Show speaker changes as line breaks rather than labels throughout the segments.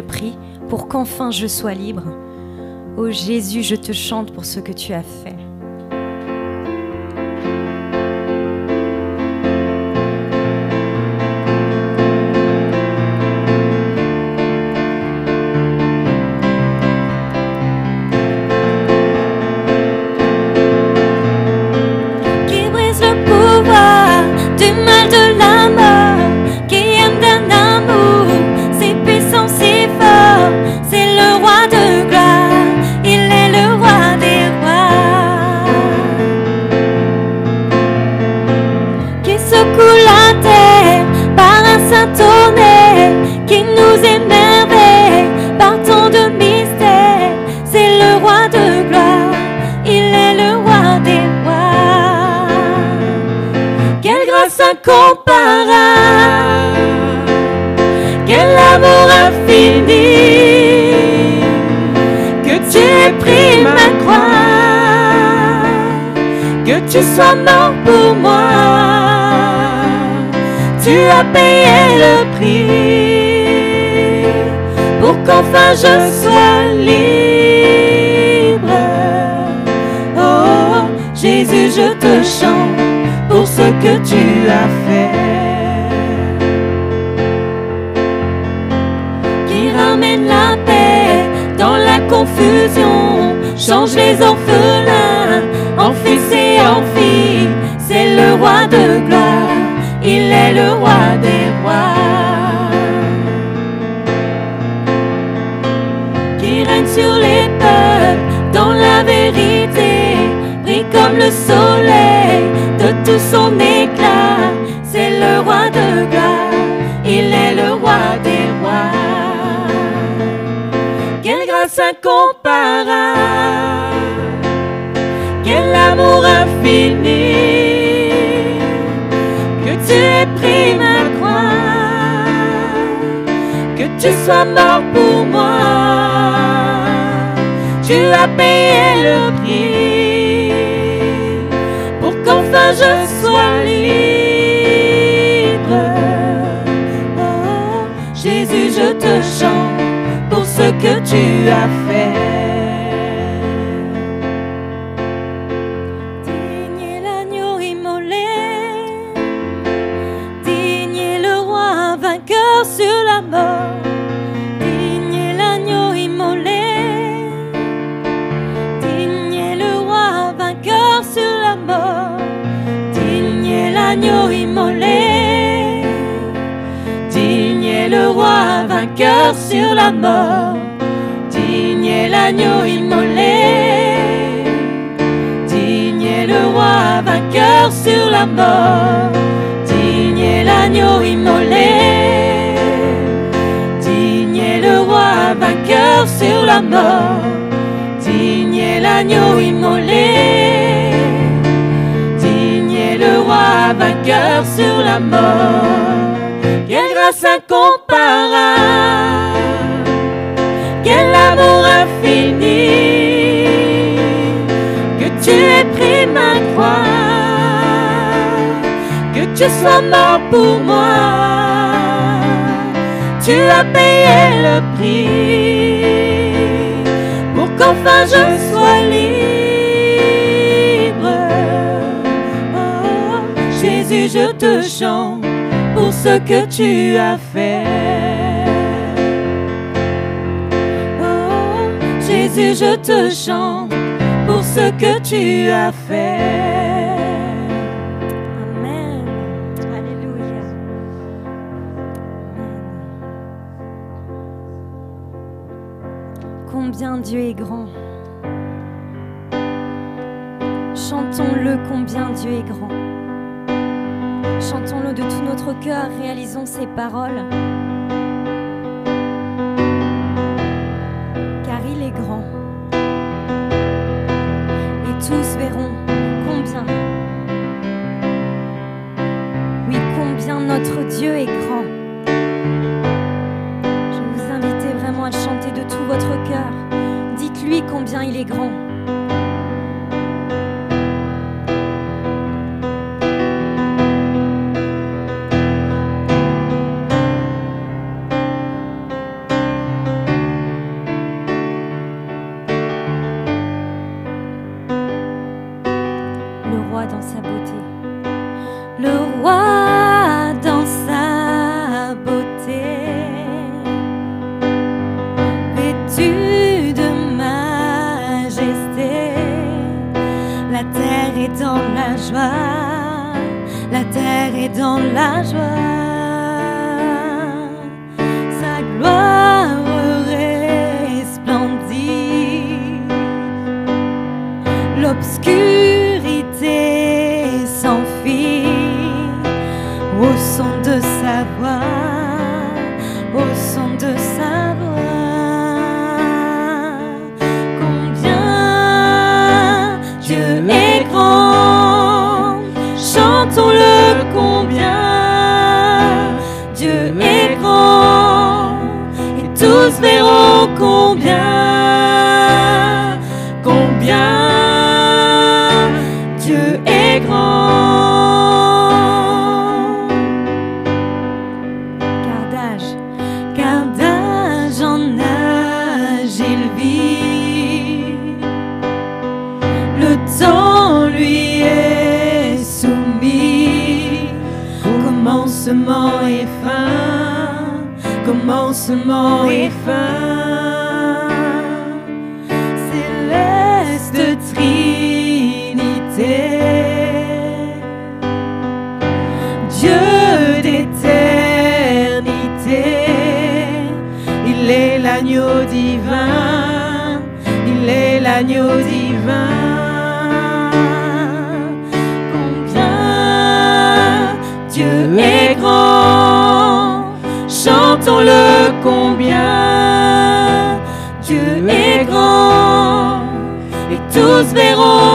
Prie pour qu'enfin je sois libre. Ô Jésus, je te chante pour ce que tu as fait.
Payé le prix pour qu'enfin je sois libre. Oh, Jésus, je te chante pour ce que tu as fait. Qui ramène la paix dans la confusion, change les orphelins en fils et en filles. C'est le roi de gloire, il est le roi des rois. Qui règne sur les peuples dans la vérité, brille comme le soleil de tout son éclat. C'est le roi de gloire, il est le roi des rois. Quelle grâce incomparable, quel amour infini, tu sois mort pour moi. Tu as payé le prix pour qu'enfin je sois libre. Oh, Jésus, je te chante pour ce que tu as fait. Vainqueur sur la mort, digne l'agneau immolé. Digne le roi vainqueur sur la mort, digne est l'agneau immolé. Digne le roi vainqueur sur la mort. Digne l'agneau immolé. Digne le roi vainqueur sur la mort. Grâce incomparable, quel amour infini, que tu aies pris ma croix, que tu sois mort pour moi. Tu as payé le prix pour qu'enfin je sois libre. Oh, Jésus, je te chante ce que tu as fait. Oh, Jésus, je te chante pour ce que tu as fait. Amen. Alléluia.
Combien Dieu est grand. Chantons-le combien Dieu est grand. Chantons-le de tout notre cœur, réalisons ses paroles. Car il est grand. Et tous verront combien, oui, combien notre Dieu est grand. Je vous inviter vraiment à chanter de tout votre cœur. Dites-lui combien il est grand.
l'agneau divin, il est l'agneau divin. Combien Dieu est grand, chantons-le combien Dieu est grand, et tous verront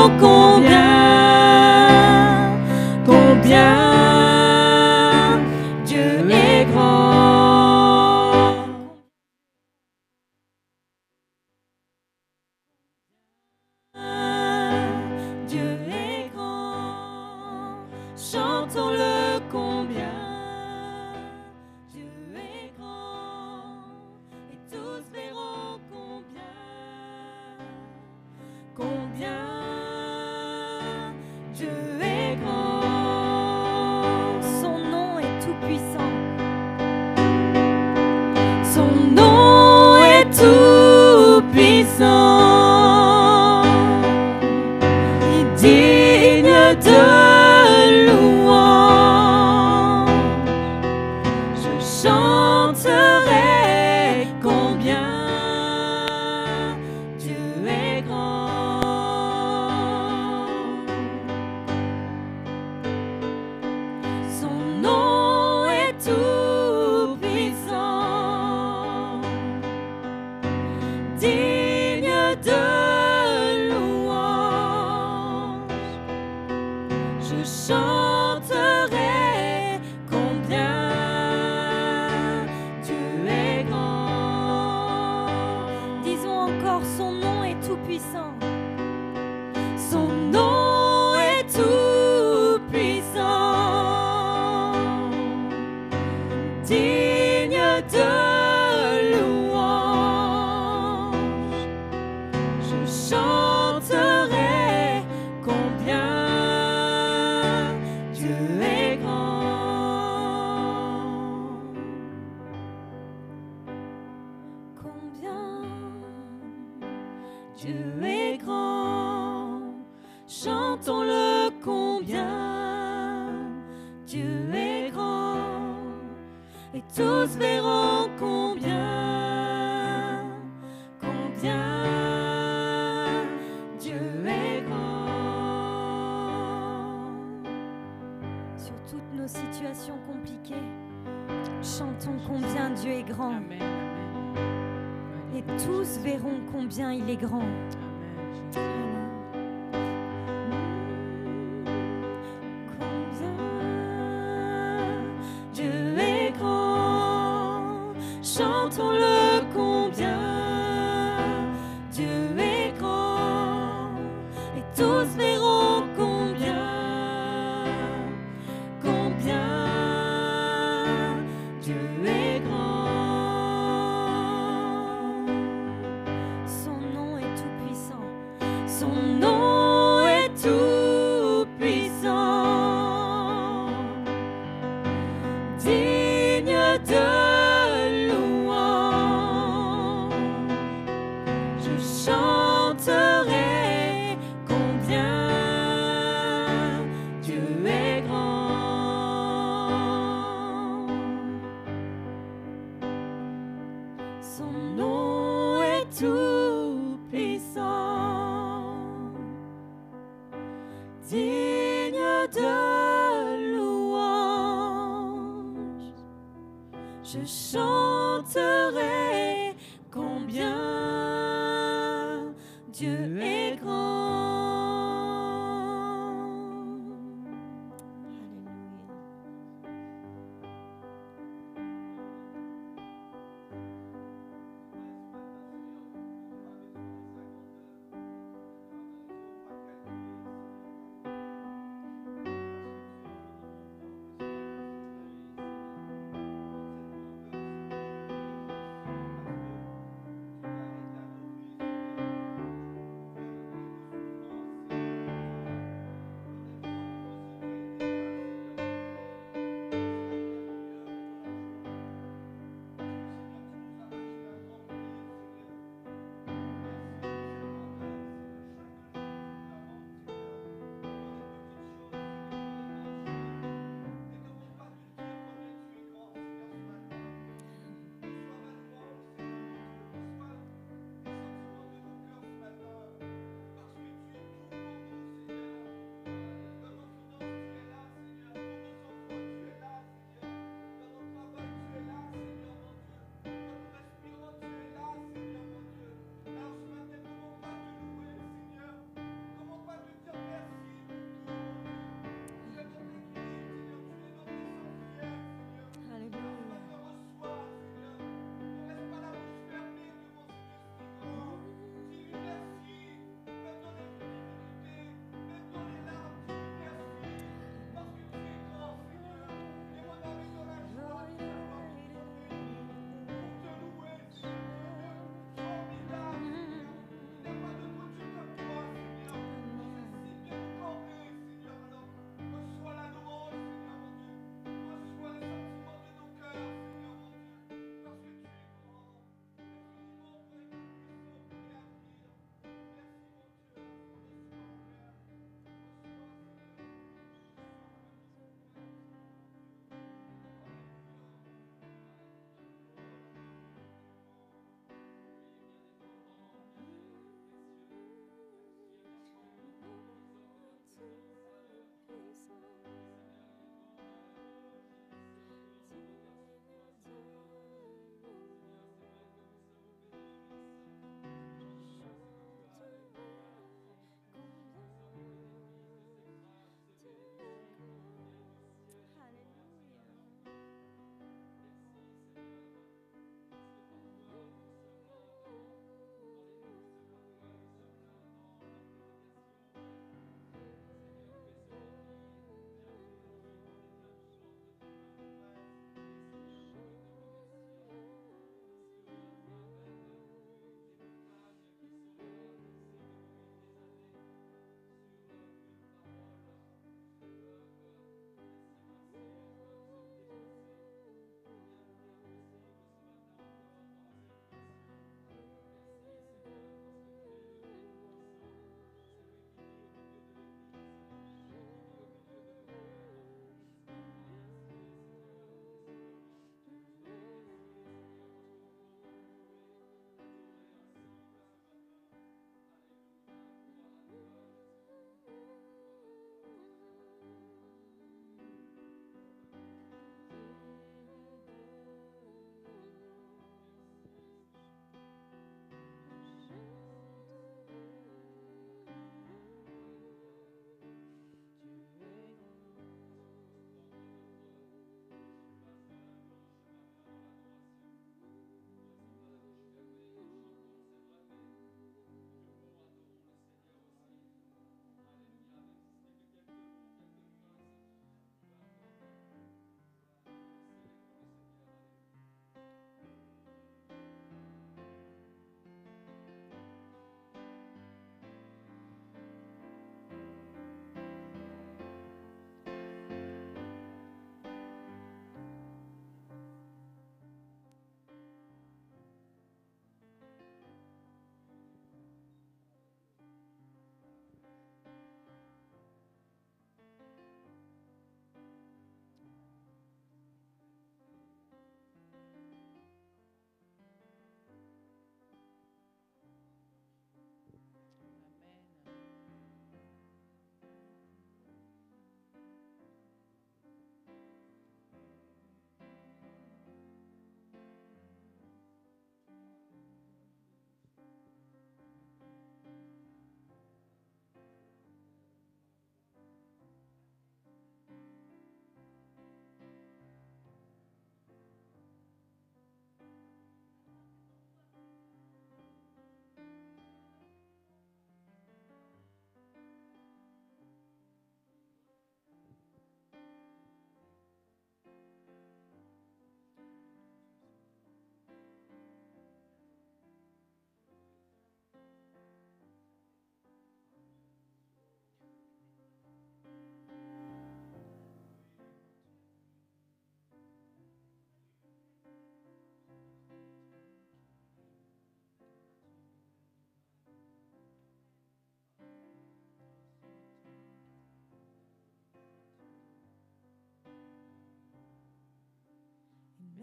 to
live.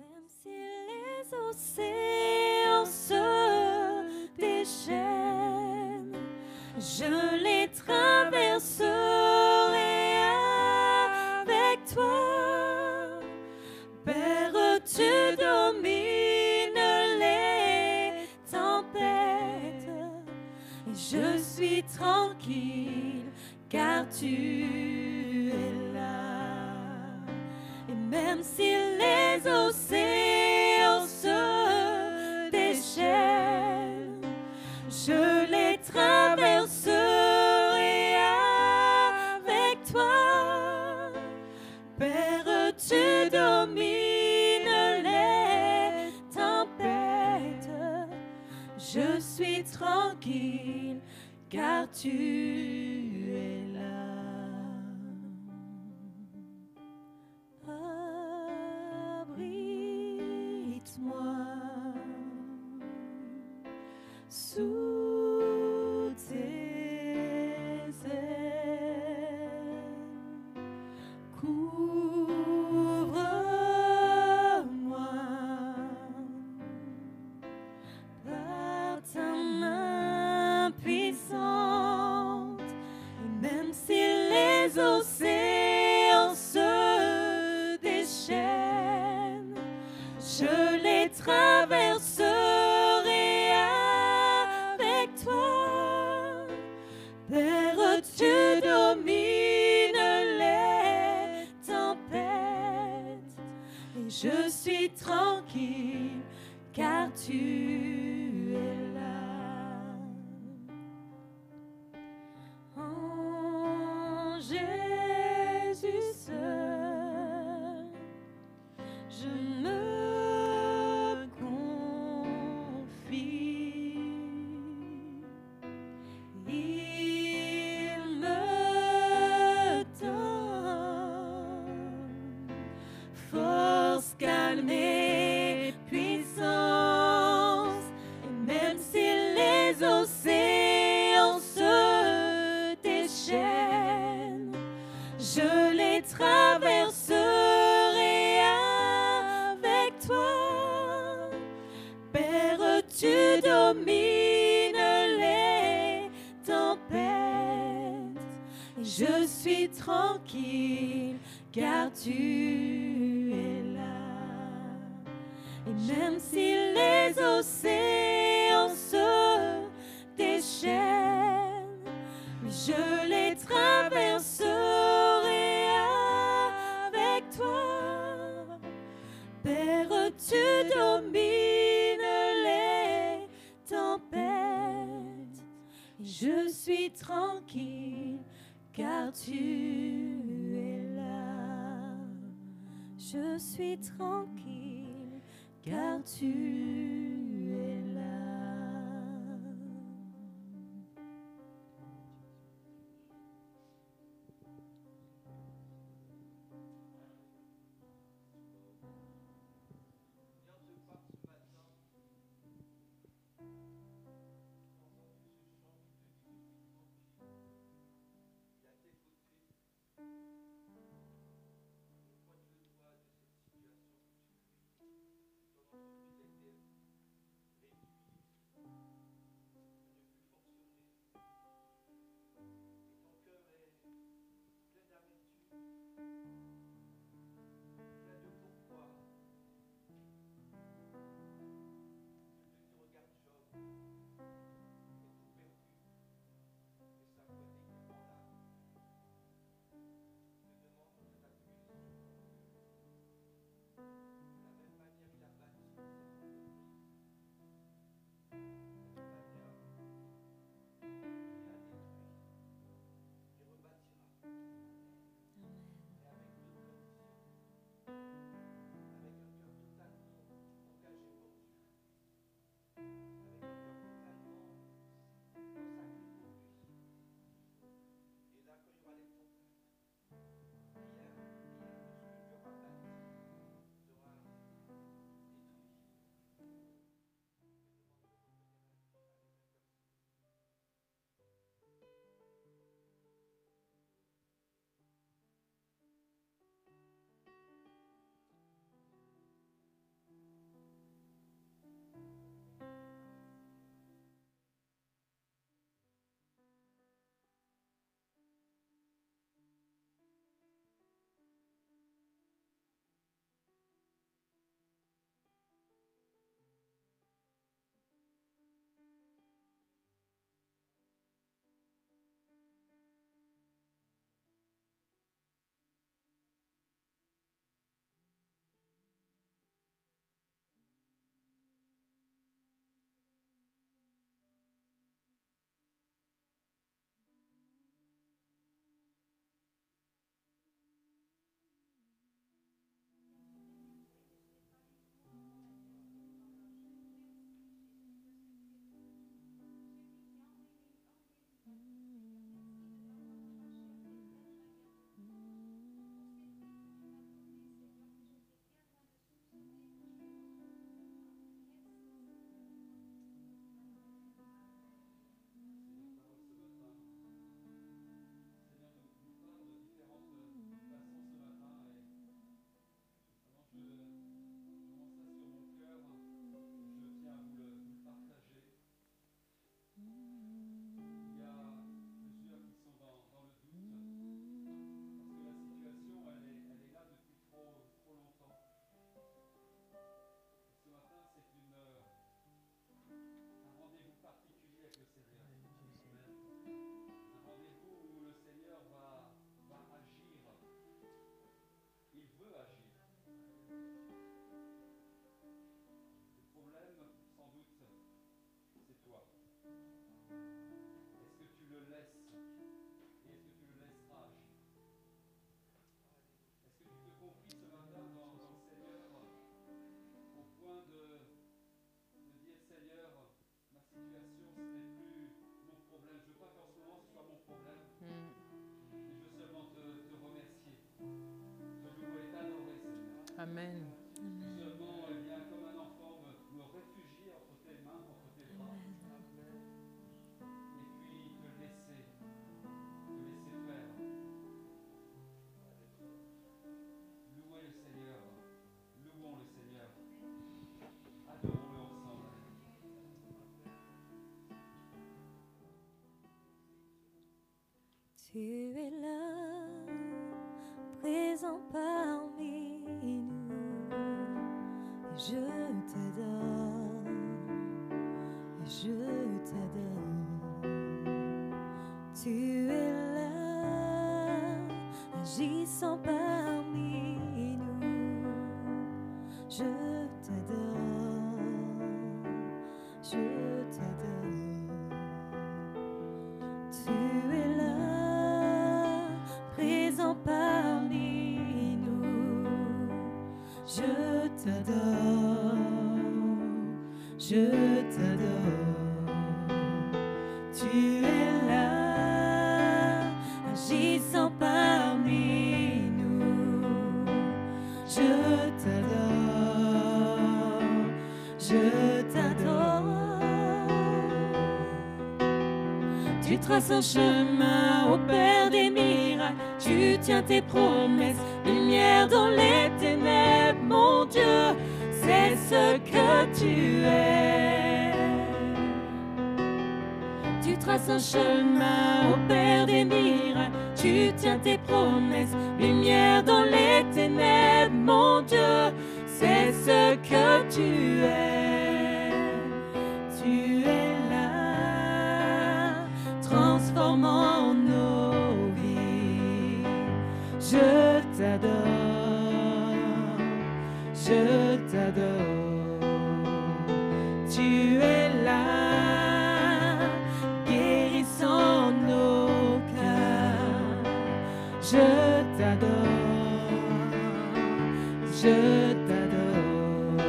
Même si les océans se déchaînent, je les traverserai avec toi. Père, tu domines les tempêtes? Je suis tranquille car tu car tu je suis tranquille, car tu
ensemble.
Tu es là, présent parmi. Et je t'adore, je t'adore. Tu es là, agissant parmi nous. Je t'adore, je t'adore. Tu es là, présent parmi nous. Je t'adore, je t'adore. Tu es là, agissant parmi nous. Je t'adore, je t'adore. Tu traces un chemin au Père des miracles, tu tiens tes promesses, lumière dans les ténèbres, mon Dieu, c'est ce que tu es. Tu traces un chemin au Père des miracles, tu tiens tes promesses, lumière dans les ténèbres, mon Dieu, c'est ce que tu es. Tu es là, transformant nos vies. Je t'adore, je t'adore. Tu es là, guérissant nos cœurs. Je t'adore, je t'adore.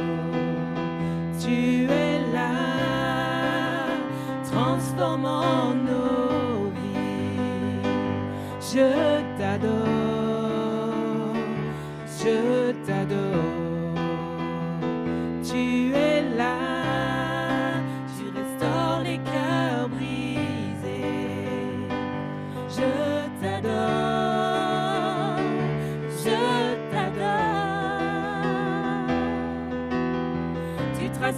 Tu es là, transformant nos vies. Je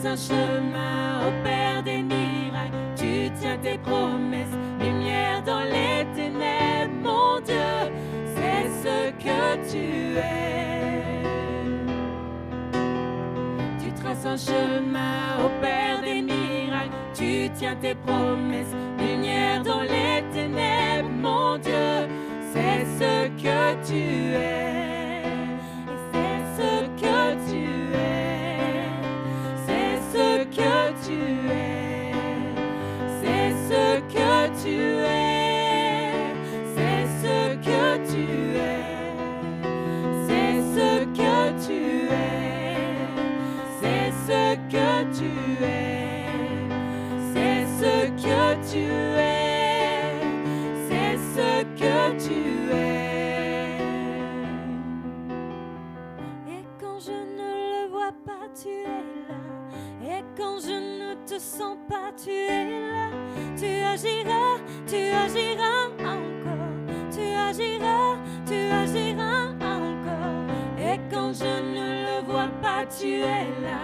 traces un chemin au Père des miracles, tu tiens tes promesses, lumière dans les ténèbres, mon Dieu, c'est ce que tu es. Tu traces un chemin au Père des miracles, tu tiens tes promesses, sens pas, tu es là. Tu agiras, tu agiras encore. Tu agiras, tu agiras encore. Et quand je ne le vois pas, tu es là.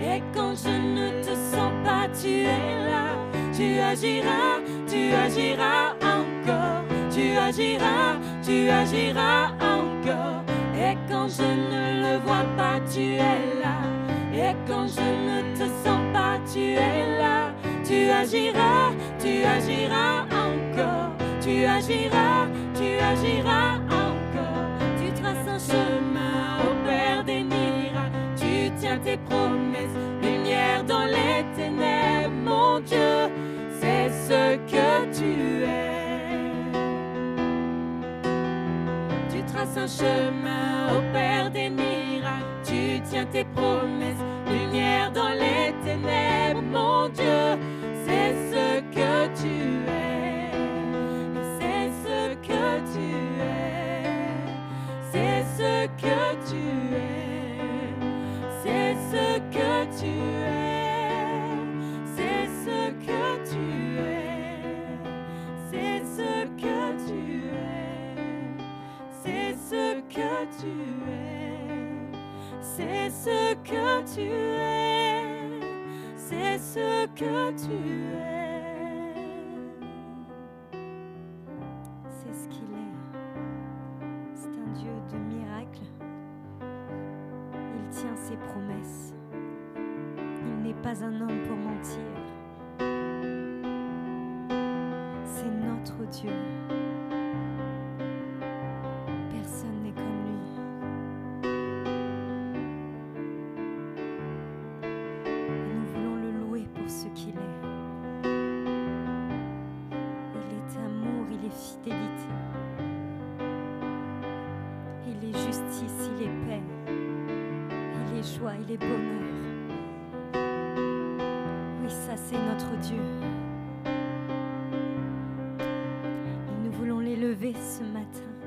Et quand je ne te sens pas, tu es là. Tu agiras, tu agiras encore. Tu agiras, tu agiras encore. Et quand je ne le vois pas, tu es là. Et quand je ne te tu es là. Tu agiras, tu agiras encore. Tu agiras, tu agiras encore. Tu traces un chemin au Père des miracles. Tu tiens tes promesses, lumière dans les ténèbres, mon Dieu. C'est ce que tu es. Tu traces un chemin au Père des miracles. Tu tiens tes promesses, lumière dans les ténèbres, mon Dieu, c'est ce que tu es, c'est ce que tu es, c'est ce que tu es, c'est ce que tu es, c'est ce que
tu es, c'est ce que tu es,
c'est ce que tu es qu'il est. C'est un Dieu de miracles. Il tient ses promesses. Il n'est pas un homme pour mentir. C'est notre Dieu. Amour, il est fidélité. Il est justice, il est paix. Il est joie, il est bonheur. Oui, ça c'est notre Dieu. Et nous voulons l'élever ce matin.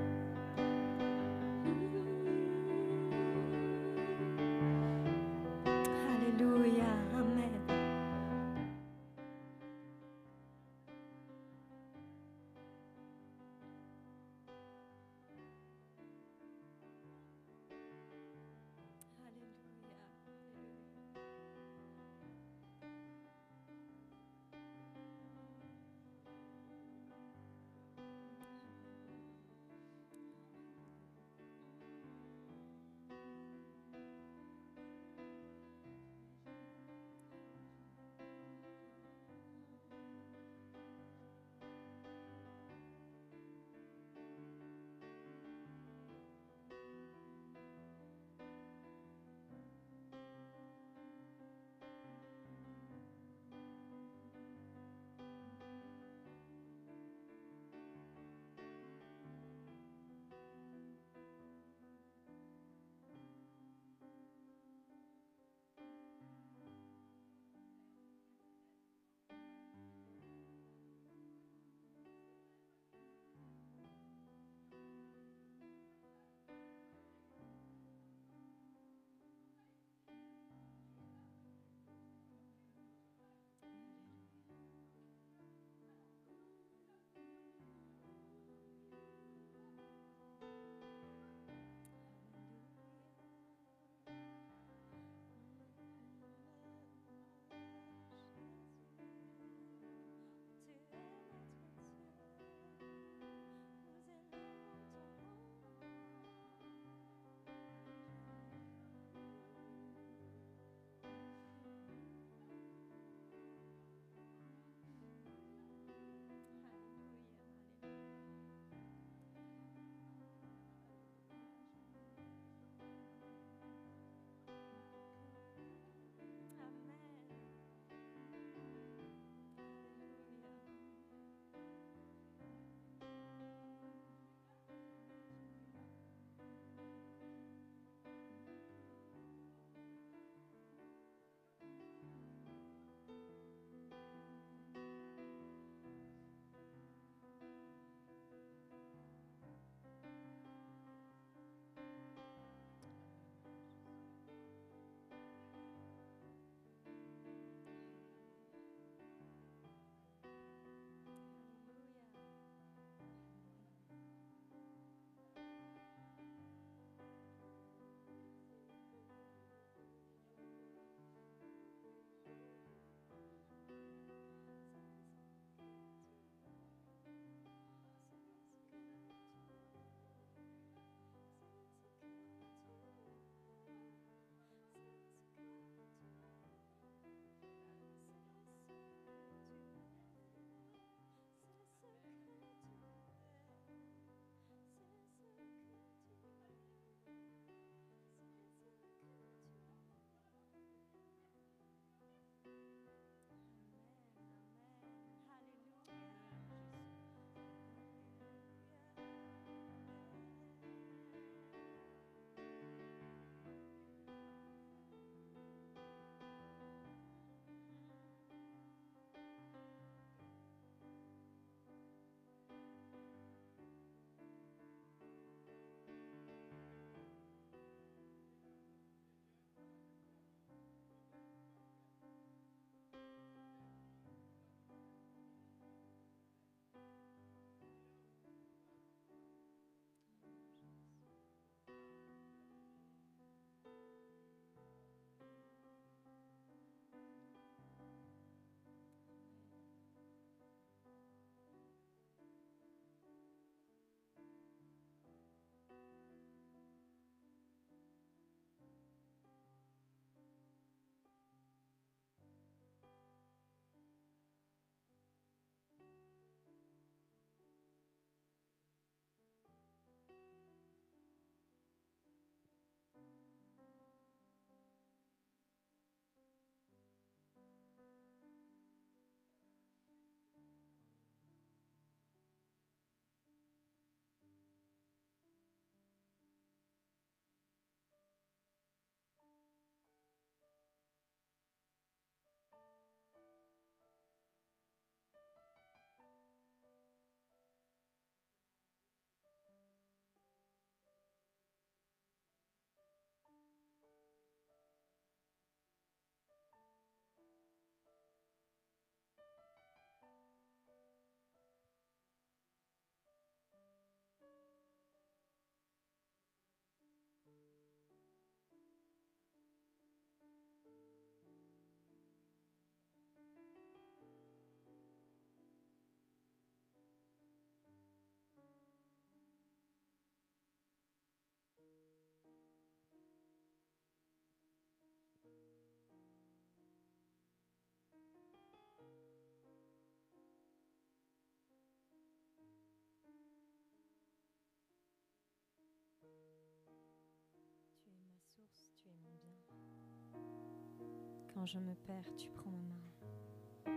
Je me perds, tu prends ma main.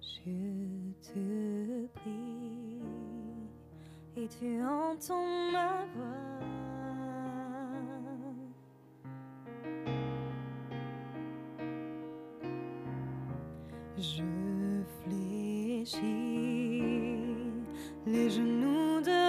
Je te prie et tu entends ma voix. Je fléchis les genoux de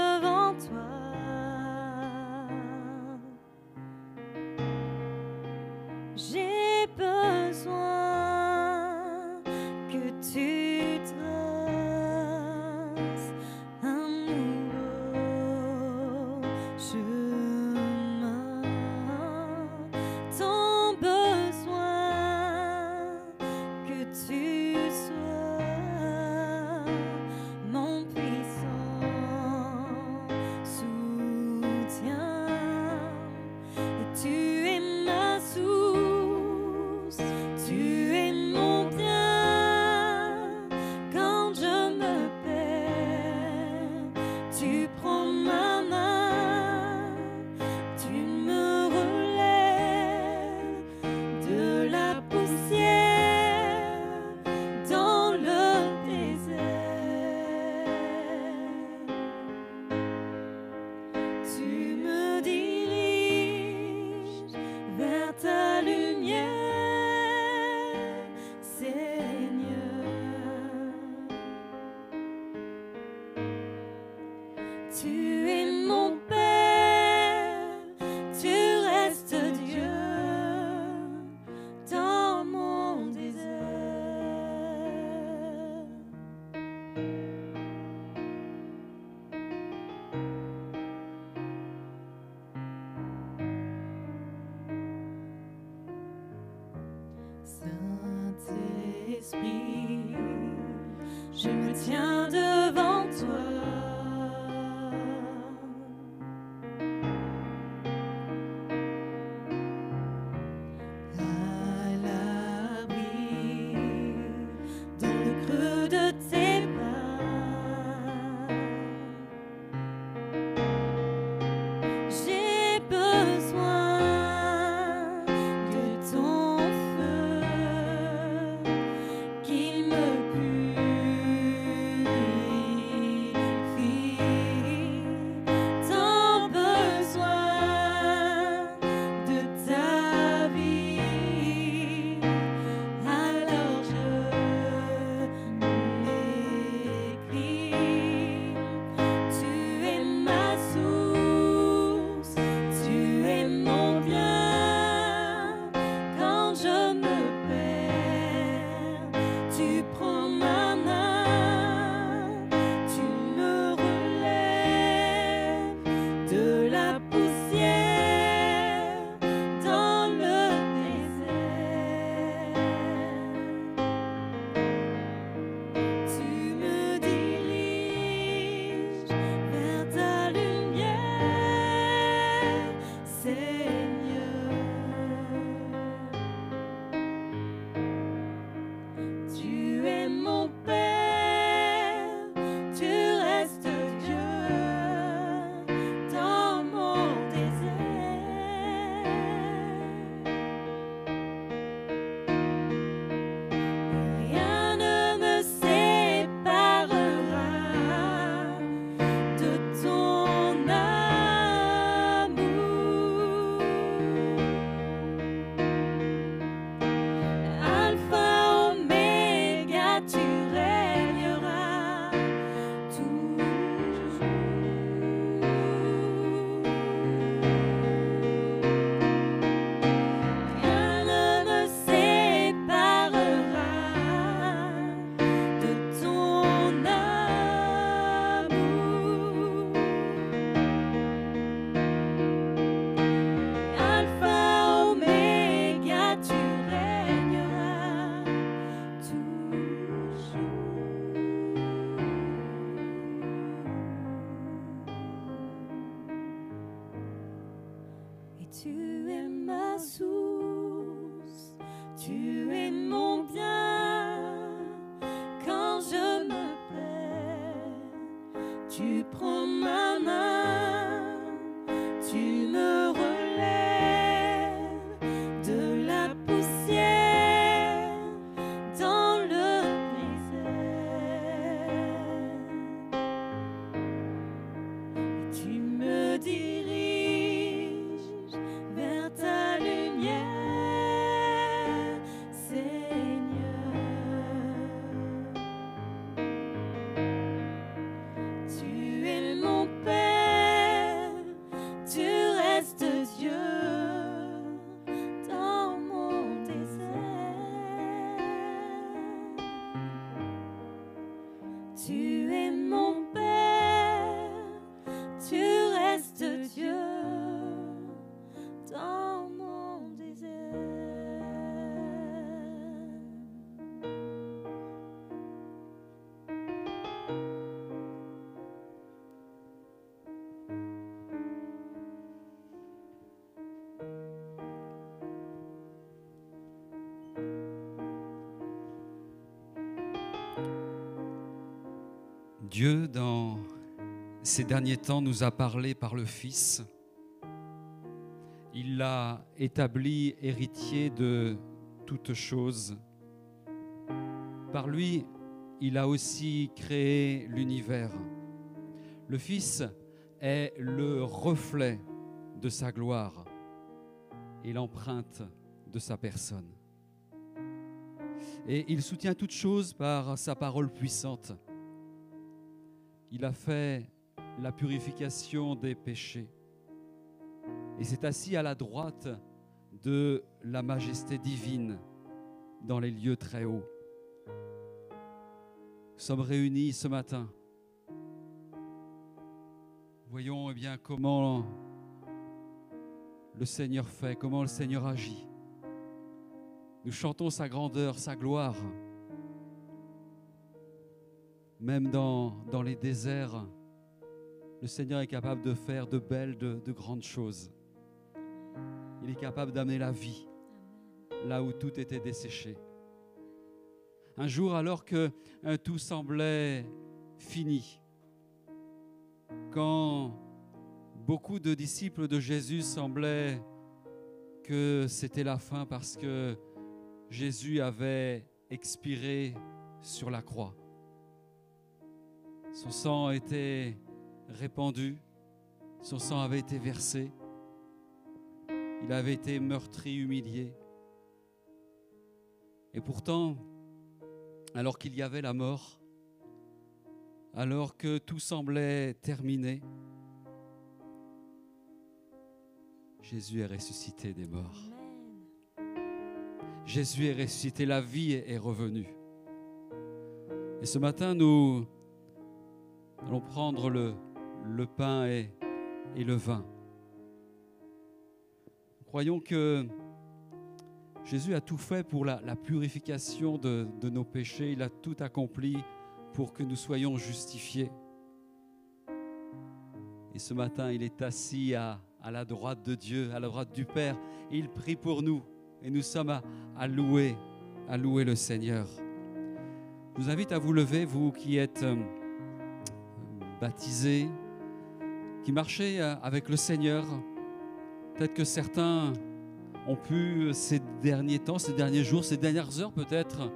Dieu, dans
ces derniers temps, nous a parlé par le Fils. Il l'a établi héritier de toutes choses. Par lui, il a aussi créé l'univers. Le Fils est le reflet de sa gloire et l'empreinte de sa personne. Et il soutient toutes choses par sa parole puissante. Il a fait la purification des péchés et s'est assis à la droite de la majesté divine dans les lieux très hauts. Nous sommes réunis ce matin. Voyons eh bien comment le Seigneur fait, comment le Seigneur agit. Nous chantons sa grandeur, sa gloire. Même dans, les déserts, le Seigneur est capable de faire de belles, de, de grandes choses. Il est capable d'amener la vie là où tout était desséché. Un jour, alors que euh, tout semblait fini, quand beaucoup de disciples de Jésus semblaient que c'était la fin parce que Jésus avait expiré sur la croix. Son sang était répandu, son sang avait été versé, il avait été meurtri, humilié. Et pourtant, alors qu'il y avait la mort, alors que tout semblait terminé, Jésus est ressuscité des morts. Jésus est ressuscité, la vie est revenue. Et ce matin, nous allons prendre le, le pain et, et le vin. Nous croyons que Jésus a tout fait pour la, la purification de, de nos péchés. Il a tout accompli pour que nous soyons justifiés. Et ce matin, il est assis à, à la droite de Dieu, à la droite du Père. Il prie pour nous. Et nous sommes à, à louer, à louer le Seigneur. Je vous invite à vous lever, vous qui êtes euh, baptisés, qui marchez euh, avec le Seigneur. Peut-être que certains ont pu, ces derniers temps, ces derniers jours, ces dernières heures peut-être,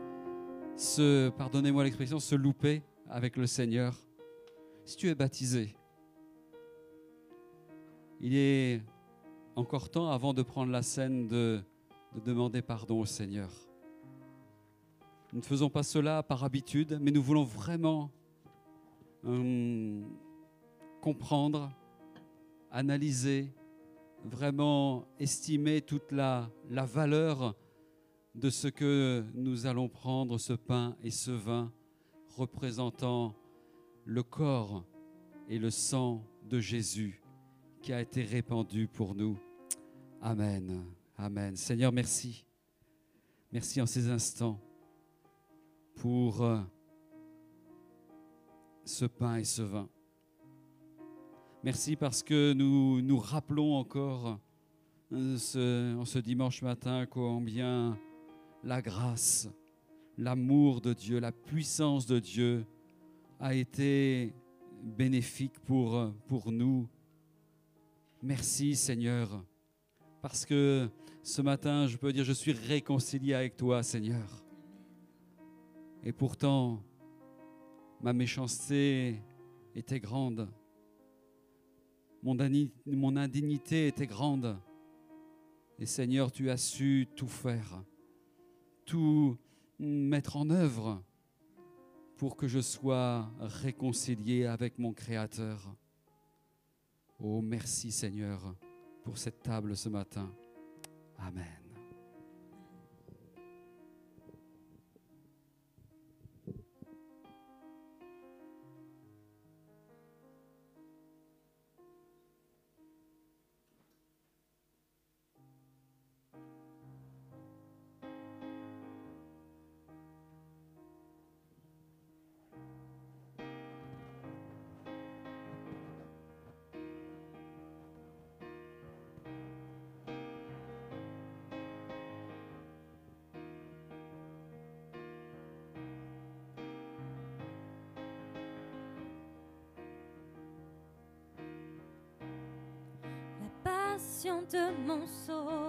se, pardonnez-moi l'expression, se louper avec le Seigneur. Si tu es baptisé, il est encore temps avant de prendre la scène de, de demander pardon au Seigneur. Nous ne faisons pas cela par habitude, mais nous voulons vraiment euh, comprendre, analyser, vraiment estimer toute la, la valeur de ce que nous allons prendre, ce pain et ce vin, représentant le corps et le sang de Jésus qui a été répandu pour nous. Amen. Amen. Seigneur, merci. Merci en ces instants pour euh, ce pain et ce vin. Merci parce que nous nous rappelons encore euh, en ce dimanche matin combien la grâce, l'amour de Dieu, la puissance de Dieu a été bénéfique pour, pour nous. Merci Seigneur, parce que ce matin, je peux dire, je suis réconcilié avec toi Seigneur. Et pourtant, ma méchanceté était grande, mon, indignité était grande. Et Seigneur, tu as su tout faire, tout mettre en œuvre pour que je sois réconcilié avec mon Créateur. Oh, merci Seigneur pour cette table ce matin. Amen.
De mon sauveur.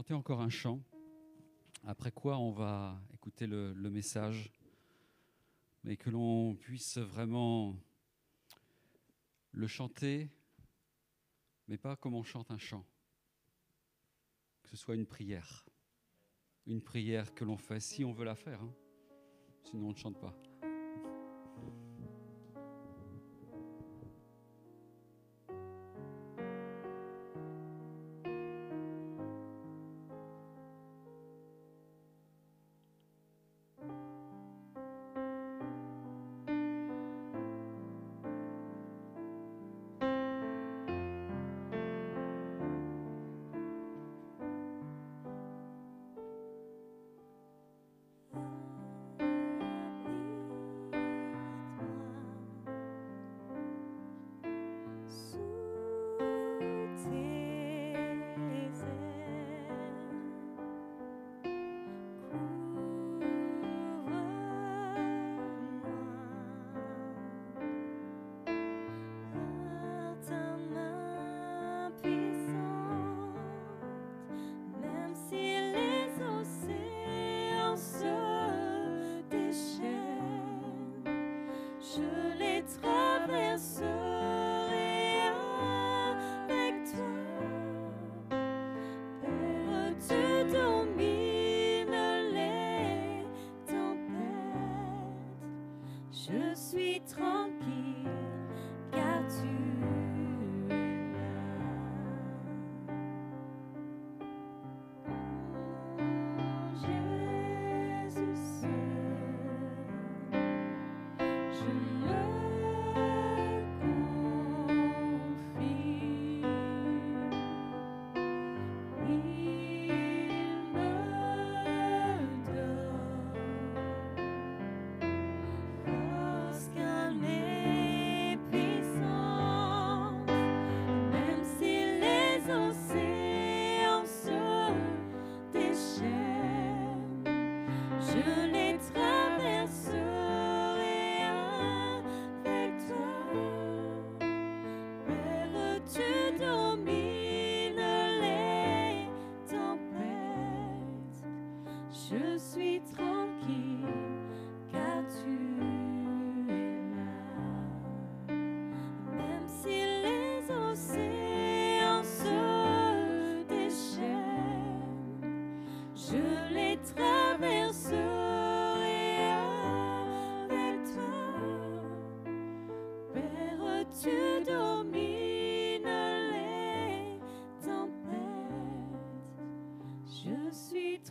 Chanter encore un chant, après quoi on va écouter le, message, mais que l'on puisse vraiment le chanter, mais pas comme on chante un chant, que ce soit une prière, une prière que l'on fait si on veut la faire, hein. sinon on ne chante pas.
Il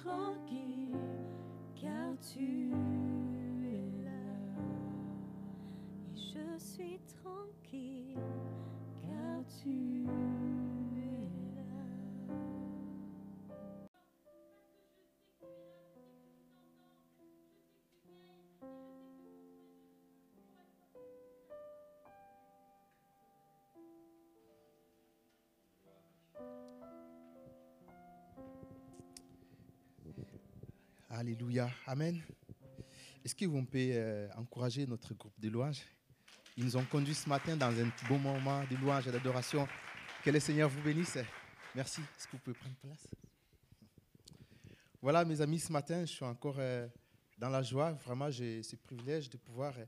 tranquille
Alléluia. Amen. Est-ce que vous pouvez euh, encourager notre groupe de louanges? Ils nous ont conduits ce matin dans un bon moment de louange et d'adoration. Que le Seigneur vous bénisse. Merci. Est-ce que vous pouvez prendre place? Voilà, mes amis, ce matin, je suis encore euh, dans la joie. Vraiment, j'ai ce privilège de pouvoir euh,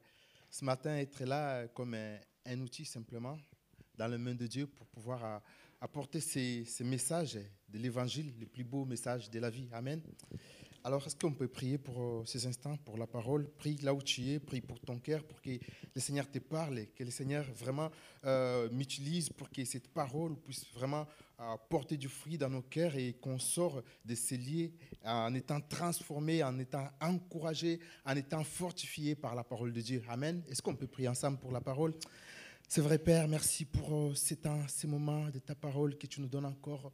ce matin être là comme un, outil simplement dans les mains de Dieu pour pouvoir apporter ces, ces messages de l'évangile, le plus beau message de la vie. Amen. Alors, est-ce qu'on peut prier pour euh, ces instants, pour la parole? Prie là où tu es, prie pour ton cœur, pour que le Seigneur te parle, que le Seigneur vraiment euh, m'utilise pour que cette parole puisse vraiment euh, porter du fruit dans nos cœurs et qu'on sort de ces lieux en étant transformé, en étant encouragé, en étant fortifié par la parole de Dieu. Amen. Est-ce qu'on peut prier ensemble pour la parole? C'est vrai, Père, merci pour ces temps, ces moments de ta parole que tu nous donnes encore.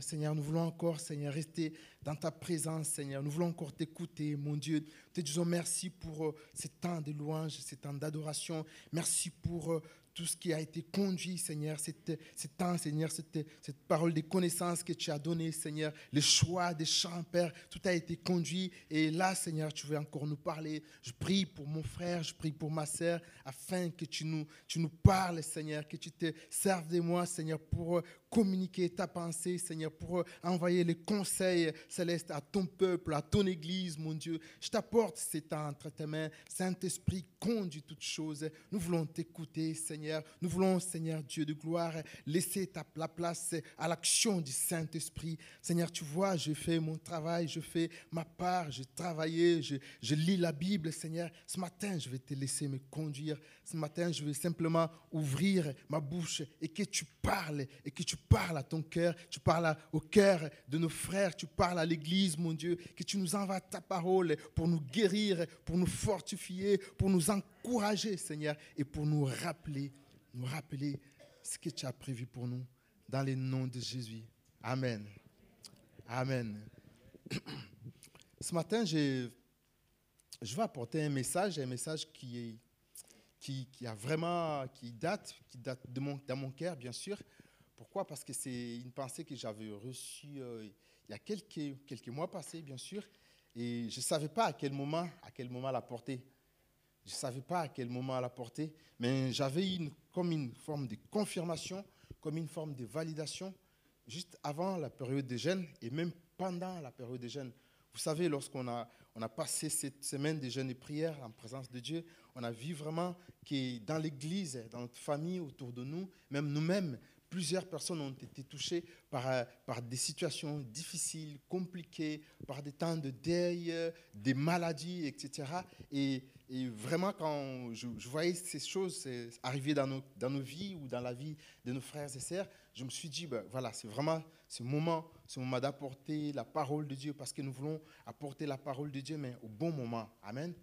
Seigneur, nous voulons encore, Seigneur, rester dans ta présence, Seigneur. Nous voulons encore t'écouter, mon Dieu. Te disons merci pour euh, ces temps de louange, ces temps d'adoration. Merci pour euh, tout ce qui a été conduit, Seigneur, cet, cet temps, Seigneur, cette, cette parole de connaissance que tu as donnée, Seigneur, le choix des chants, Père, tout a été conduit. Et là, Seigneur, tu veux encore nous parler. Je prie pour mon frère, je prie pour ma sœur, afin que tu nous, tu nous parles, Seigneur, que tu te serves de moi, Seigneur, pour euh, communiquer ta pensée, Seigneur, pour envoyer les conseils célestes à ton peuple, à ton Église, mon Dieu. Je t'apporte ces temps entre tes mains. Saint-Esprit, conduit toutes choses. Nous voulons t'écouter, Seigneur. Nous voulons, Seigneur Dieu de gloire, laisser la place à l'action du Saint-Esprit. Seigneur, tu vois, je fais mon travail, je fais ma part, je travaille, je, je lis la Bible, Seigneur. Ce matin, je vais te laisser me conduire. Ce matin, je vais simplement ouvrir ma bouche et que tu parles, et que tu parles à ton cœur, tu parles au cœur de nos frères, tu parles à l'Église, mon Dieu, que tu nous envoies ta parole pour nous guérir, pour nous fortifier, pour nous encourager, Seigneur, et pour nous rappeler, nous rappeler ce que tu as prévu pour nous dans le nom de Jésus. Amen. Amen. Ce matin, je, vais apporter un message, un message qui est qui, a vraiment, qui date, qui date de dans mon cœur, bien sûr. Pourquoi? Parce que c'est une pensée que j'avais reçue euh, il y a quelques, mois passés, bien sûr, et je ne savais pas à quel moment, à quel moment la porter. Je ne savais pas à quel moment la porter, mais j'avais une, comme une forme de confirmation, comme une forme de validation, juste avant la période de jeûne et même pendant la période de jeûne. Vous savez, lorsqu'on a, on a passé cette semaine de jeûne et prière en présence de Dieu, on a vu vraiment que dans l'Église, dans notre famille, autour de nous, même nous-mêmes, plusieurs personnes ont été touchées par, euh, par des situations difficiles, compliquées, par des temps de deuil, euh, des maladies, etc. Et, vraiment, quand je, je, voyais ces choses arriver dans nos, dans nos vies ou dans la vie de nos frères et sœurs, je me suis dit, ben, voilà, c'est vraiment ce moment, ce moment d'apporter la parole de Dieu, parce que nous voulons apporter la parole de Dieu, mais au bon moment. Amen.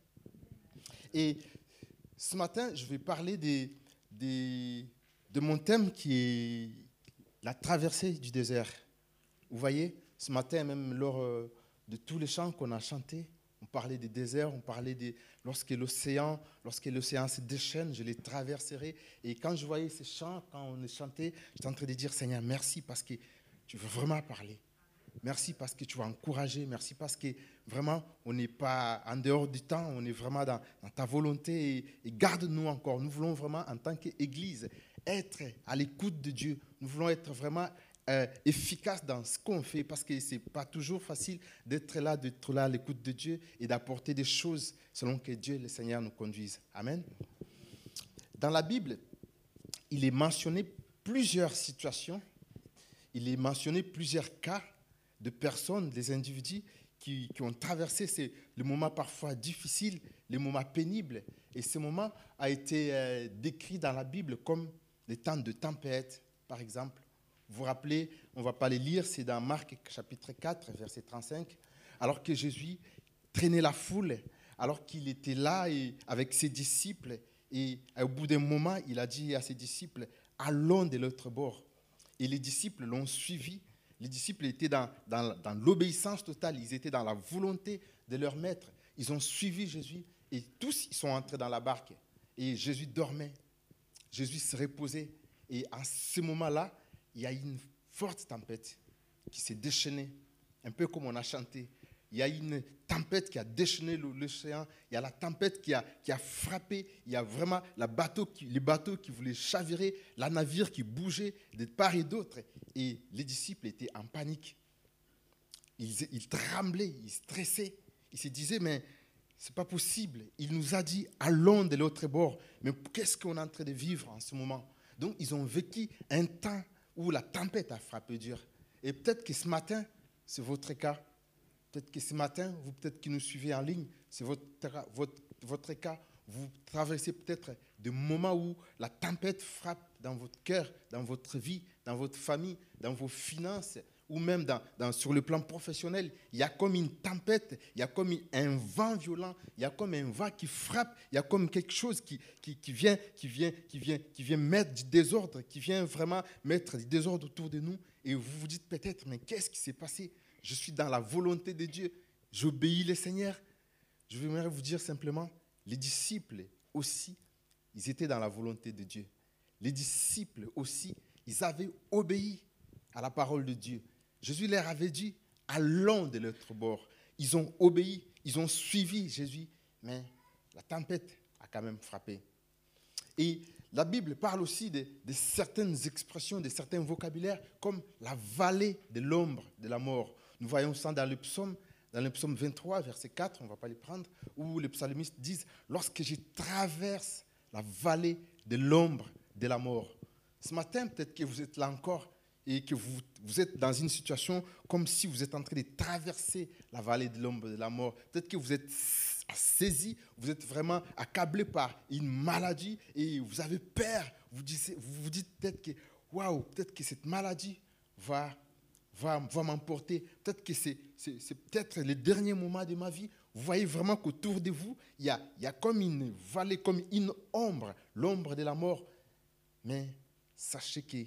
Et ce matin, je vais parler des, des, de mon thème qui est la traversée du désert. Vous voyez, ce matin, même lors euh, de tous les chants qu'on a chantés, on parlait des déserts, on parlait des lorsque l'océan, lorsque l'océan se déchaîne, je les traverserai. Et quand je voyais ces chants, quand on les chantait, j'étais en train de dire Seigneur, merci parce que tu veux vraiment parler. Merci parce que tu vas encourager. Merci parce que vraiment, on n'est pas en dehors du temps, on est vraiment dans, ta volonté. Et, garde-nous encore. Nous voulons vraiment, en tant qu'Église, être à l'écoute de Dieu. Nous voulons être vraiment euh, efficaces dans ce qu'on fait parce que ce n'est pas toujours facile d'être là, d'être là à l'écoute de Dieu et d'apporter des choses selon que Dieu, le Seigneur, nous conduise. Amen. Dans la Bible, il est mentionné plusieurs situations, il est mentionné plusieurs cas de personnes, des individus qui, ont traversé ces, les moments parfois difficiles, les moments pénibles. Et ce moment a été euh, décrit dans la Bible comme les temps de tempête, par exemple. Vous vous rappelez, on ne va pas les lire, c'est dans Marc chapitre 4, verset 35, alors que Jésus traînait la foule, alors qu'il était là et, avec ses disciples, et au bout d'un moment, il a dit à ses disciples, allons de l'autre bord. Et les disciples l'ont suivi. Les disciples étaient dans, l'obéissance totale, ils étaient dans la volonté de leur maître. Ils ont suivi Jésus et tous ils sont entrés dans la barque. Et Jésus dormait. Jésus se reposait. Et à ce moment-là, il y a une forte tempête qui s'est déchaînée, un peu comme on a chanté. Il y a une tempête qui a déchaîné l'océan. Il y a la tempête qui a, qui a frappé. Il y a vraiment les bateaux qui voulaient chavirer, la navire qui bougeait de part et d'autre. Et les disciples étaient en panique. Ils, ils tremblaient, ils stressaient. Ils se disaient, mais c'est pas possible. Il nous a dit, allons de l'autre bord. Mais qu'est-ce qu'on est en train de vivre en ce moment? Donc, ils ont vécu un temps où la tempête a frappé dur. Et peut-être que ce matin, c'est votre cas. Peut-être que ce matin, vous peut-être qui nous suivez en ligne, c'est votre, votre, votre cas. Vous traversez peut-être des moments où la tempête frappe dans votre cœur, dans votre vie, dans votre famille, dans vos finances, ou même dans, sur le plan professionnel, il y a comme une tempête, il y a comme un vent violent, il y a comme un vent qui frappe, il y a comme quelque chose qui, qui, qui, vient, qui, vient, qui, vient, qui vient mettre du désordre, qui vient vraiment mettre du désordre autour de nous. Et vous vous dites peut-être, mais qu'est-ce qui s'est passé? Je suis dans la volonté de Dieu, j'obéis le Seigneur. Je voudrais vous dire simplement, les disciples aussi, ils étaient dans la volonté de Dieu. les disciples aussi, ils avaient obéi à la parole de Dieu. Jésus leur avait dit, allons de l'autre bord. Ils ont obéi, ils ont suivi Jésus, mais la tempête a quand même frappé. Et la Bible parle aussi de, de certaines expressions, de certains vocabulaires, comme la vallée de l'ombre de la mort. Nous voyons ça dans le psaume, dans le psaume 23, verset 4, on ne va pas les prendre, où les psalmistes disent Lorsque je traverse la vallée de l'ombre de la mort. Ce matin, peut-être que vous êtes là encore et que vous, vous êtes dans une situation comme si vous êtes en train de traverser la vallée de l'ombre de la mort. Peut-être que vous êtes saisi, vous êtes vraiment accablé par une maladie et vous avez peur. Vous, vous vous dites peut-être que, waouh, peut-être que cette maladie va, va, m'emporter. Peut-être que c'est, peut-être les derniers moments de ma vie. Vous voyez vraiment qu'autour de vous, il y a, il y a comme une vallée, comme une ombre, l'ombre de la mort. Mais sachez que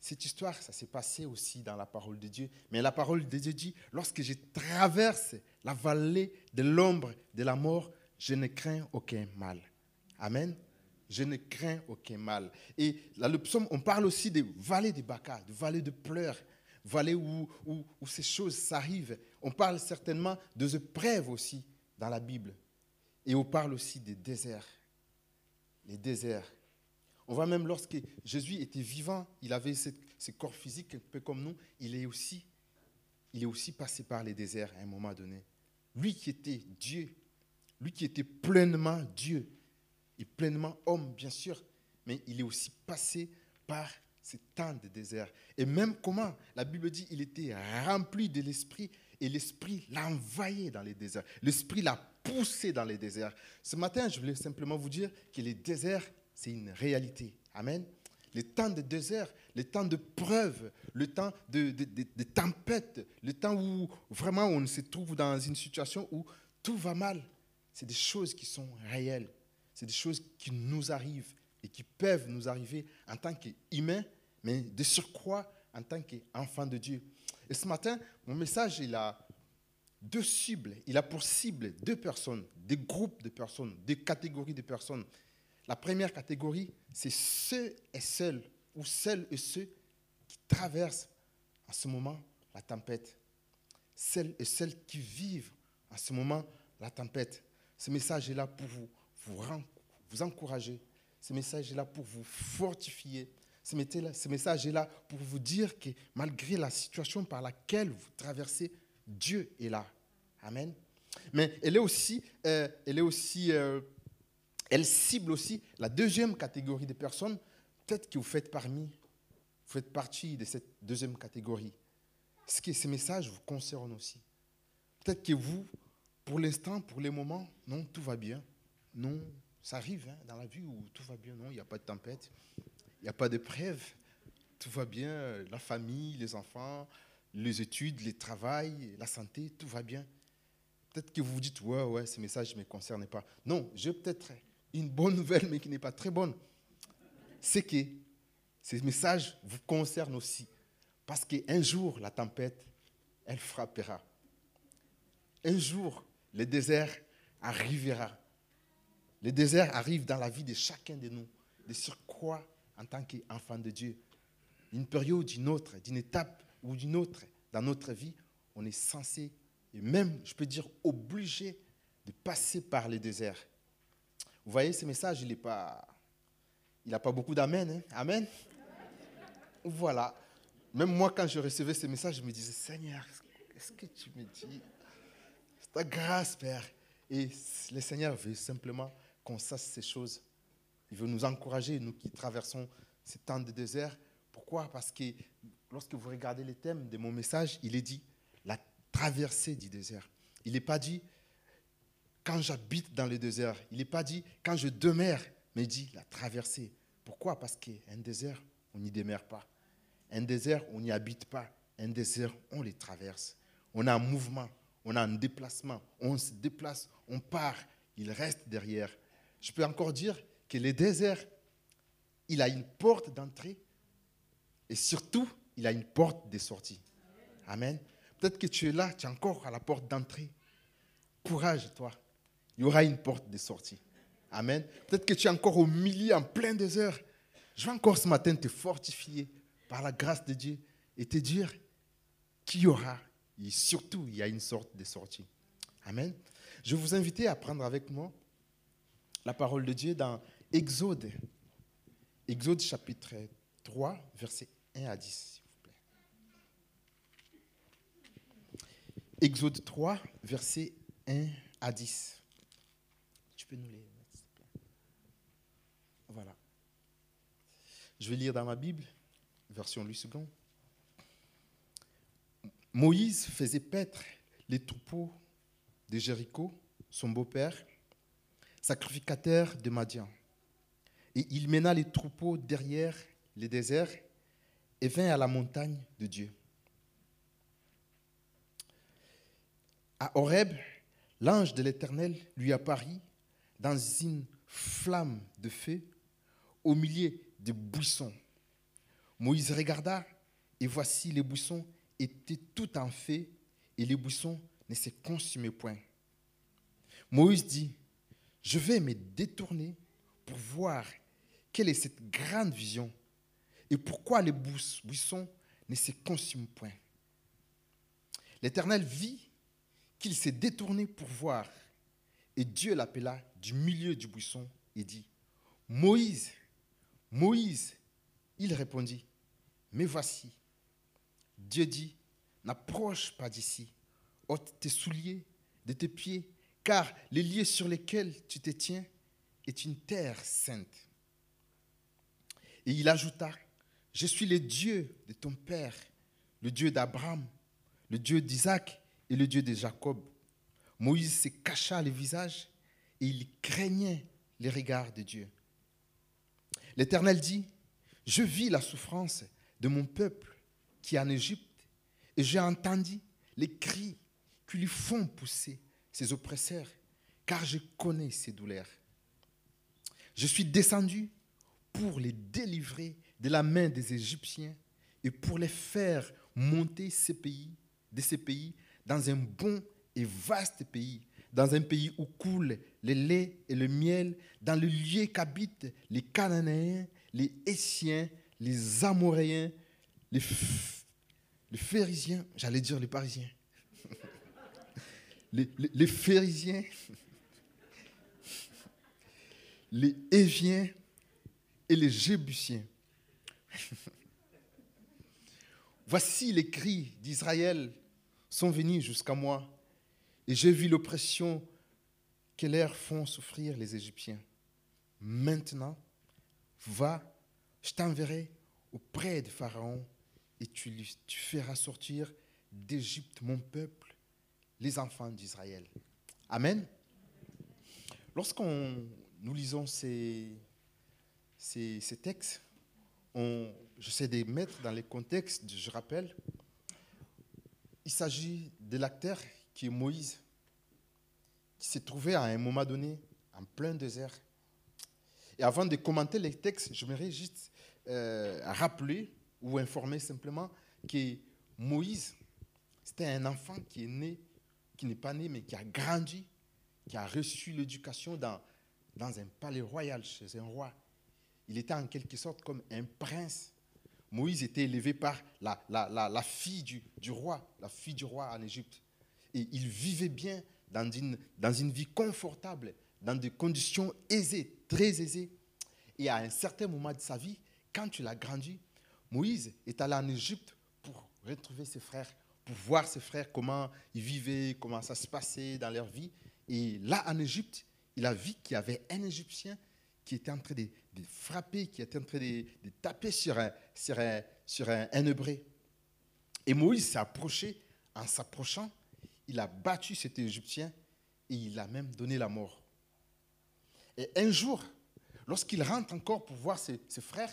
cette histoire, ça s'est passé aussi dans la parole de Dieu. Mais la parole de Dieu dit, lorsque je traverse la vallée de l'ombre de la mort, je ne crains aucun mal. Amen. Je ne crains aucun mal. Et dans le psaume, on parle aussi de vallée de Baca, de vallée de pleurs, vallée où, ces choses s'arrivent. On parle certainement de épreuves aussi dans la Bible. Et on parle aussi des déserts. Les déserts. On voit même lorsque Jésus était vivant, il avait ce, ce corps physique un peu comme nous, il est aussi, il est aussi passé par les déserts à un moment donné. Lui qui était Dieu, lui qui était pleinement Dieu et pleinement homme, bien sûr, mais il est aussi passé par ces temps de désert. Et même comment, la Bible dit, il était rempli de l'Esprit et l'Esprit l'a envahi dans les déserts. L'Esprit l'a poussé dans les déserts. Ce matin, je voulais simplement vous dire que les déserts, c'est une réalité. Amen. Les temps de désert, les temps de preuve, le temps de, de, de, de tempête, le temps où vraiment on se trouve dans une situation où tout va mal, c'est des choses qui sont réelles. C'est des choses qui nous arrivent et qui peuvent nous arriver en tant qu'humains, mais de surcroît en tant qu'enfants de Dieu. Et ce matin, mon message, il a deux cibles. Il a pour cible deux personnes, des groupes de personnes, des catégories de personnes. La première catégorie, c'est ceux et celles, ou celles et ceux qui traversent en ce moment la tempête. Celles et celles qui vivent en ce moment la tempête. Ce message est là pour vous, vous, vous encourager. Ce message est là pour vous fortifier. Ce message est là pour vous dire que malgré la situation par laquelle vous traversez, Dieu est là. Amen. Mais elle est aussi, euh, elle est aussi, euh, elle cible aussi la deuxième catégorie de personnes. Peut-être que vous faites parmi, vous faites partie de cette deuxième catégorie. Ce que ces messages vous concernent aussi. Peut-être que vous, pour l'instant, pour les moments, non, tout va bien. Non, ça arrive hein, dans la vie où tout va bien. Non, il n'y a pas de tempête, il n'y a pas de preuve. Tout va bien, la famille, les enfants, les études, le travail, la santé, tout va bien. Peut-être que vous vous dites, ouais, ouais, ce message ne me concerne pas. Non, j'ai peut-être une bonne nouvelle, mais qui n'est pas très bonne. C'est que ces messages vous concernent aussi. Parce qu'un jour, la tempête, elle frappera. Un jour, le désert arrivera. Le désert arrive dans la vie de chacun de nous, de sur quoi, en tant qu'enfant de Dieu, une période, d'une autre, d'une étape ou d'une autre dans notre vie, on est censé, et même, je peux dire, obligé de passer par le désert. Vous voyez, ce message, il n'a pas, beaucoup d'amen. hein. Amen? Voilà. Même moi, quand je recevais ce message, je me disais, Seigneur, est-ce que tu me dis? C'est ta grâce, Père. Et le Seigneur veut simplement qu'on ces choses. Il veut nous encourager, nous qui traversons ces temps de désert. Pourquoi? Parce que lorsque vous regardez les thèmes de mon message, il est dit la traversée du désert. Il n'est pas dit quand j'habite dans le désert. Il n'est pas dit quand je demeure, mais il dit la traversée. Pourquoi? Parce qu'un désert, on n'y demeure pas. Un désert, on n'y habite pas. Un désert, on les traverse. On a un mouvement, on a un déplacement. On se déplace, on part. Il reste derrière. Je peux encore dire que le désert, il a une porte d'entrée et surtout, il a une porte de sortie. Amen. Peut-être que tu es là, tu es encore à la porte d'entrée. Courage, toi. Il y aura une porte de sortie. Amen. Peut-être que tu es encore au milieu, en plein désert. je vais encore ce matin te fortifier par la grâce de Dieu et te dire qu'il y aura, et surtout, il y a une sorte de sortie. Amen. Je vous inviter à prendre avec moi la parole de Dieu dans Exode. Exode chapitre 3, versets 1 à 10, s'il vous plaît. Exode 3, versets 1 à 10. Tu peux nous les mettre, s'il te plaît? Voilà. Je vais lire dans ma Bible, version Louis II. Moïse faisait paître les troupeaux de Jéricho, son beau-père, sacrificateur de Madian. Et il mena les troupeaux derrière les déserts et vint à la montagne de Dieu. À Horeb, l'ange de l'Éternel lui apparut dans une flamme de feu au milieu des buissons. Moïse regarda et voici les buissons étaient tout en feu et les buissons ne se consumaient point. Moïse dit, je vais me détourner pour voir quelle est cette grande vision et pourquoi les buissons ne se consument point. L'Éternel vit qu'il s'est détourné pour voir et Dieu l'appela du milieu du buisson et dit, Moïse, Moïse, il répondit, mais voici. Dieu dit, n'approche pas d'ici, ôte tes souliers de tes pieds, car les lieux sur lesquels tu te tiens est une terre sainte. Et il ajouta, je suis le Dieu de ton Père, le Dieu d'Abraham, le Dieu d'Isaac et le Dieu de Jacob. Moïse se cacha le visage et il craignait les regards de Dieu. L'Éternel dit, je vis la souffrance de mon peuple qui est en Égypte et j'ai entendu les cris qui lui font pousser oppresseurs, car je connais ses douleurs. Je suis descendu pour les délivrer de la main des Égyptiens et pour les faire monter ces pays, de ces pays dans un bon et vaste pays, dans un pays où coule le lait et le miel, dans le lieu qu'habitent les Cananéens, les Essiens, les Amoréens, les, les j'allais dire les Parisiens, les, les, les Pharisiens, Éviens et les Jébusiens. Voici les cris d'Israël sont venus jusqu'à moi, et j'ai vu l'oppression que leur font souffrir les Égyptiens. Maintenant, va, je t'enverrai auprès de Pharaon, et tu feras sortir d'Égypte mon peuple, les enfants d'Israël. Amen. Lorsqu'on nous lisons ces, textes, on, j'essaie de les mettre dans les contextes, je rappelle, il s'agit de l'acteur qui est Moïse, qui s'est trouvé à un moment donné en plein désert. Et avant de commenter les textes, j'aimerais juste euh, rappeler ou informer simplement que Moïse, c'était un enfant qui est né, qui n'est pas né, mais qui a grandi, qui a reçu l'éducation dans, dans un palais royal chez un roi. Il était en quelque sorte comme un prince. Moïse était élevé par la, la, la, fille du, du roi, la fille du roi en Égypte. Et il vivait bien dans une, dans une vie confortable, dans des conditions aisées, très aisées. Et à un certain moment de sa vie, quand il a grandi, Moïse est allé en Égypte pour retrouver ses frères, voir ses frères, comment ils vivaient, comment ça se passait dans leur vie. Et là, en Égypte, il a vu qu'il y avait un Égyptien qui était en train de, frapper, qui était en train de, taper sur un, sur un, sur un Hébreu. Et Moïse s'est approché. En s'approchant, il a battu cet Égyptien et il a même donné la mort. Et un jour, lorsqu'il rentre encore pour voir ses, ses frères,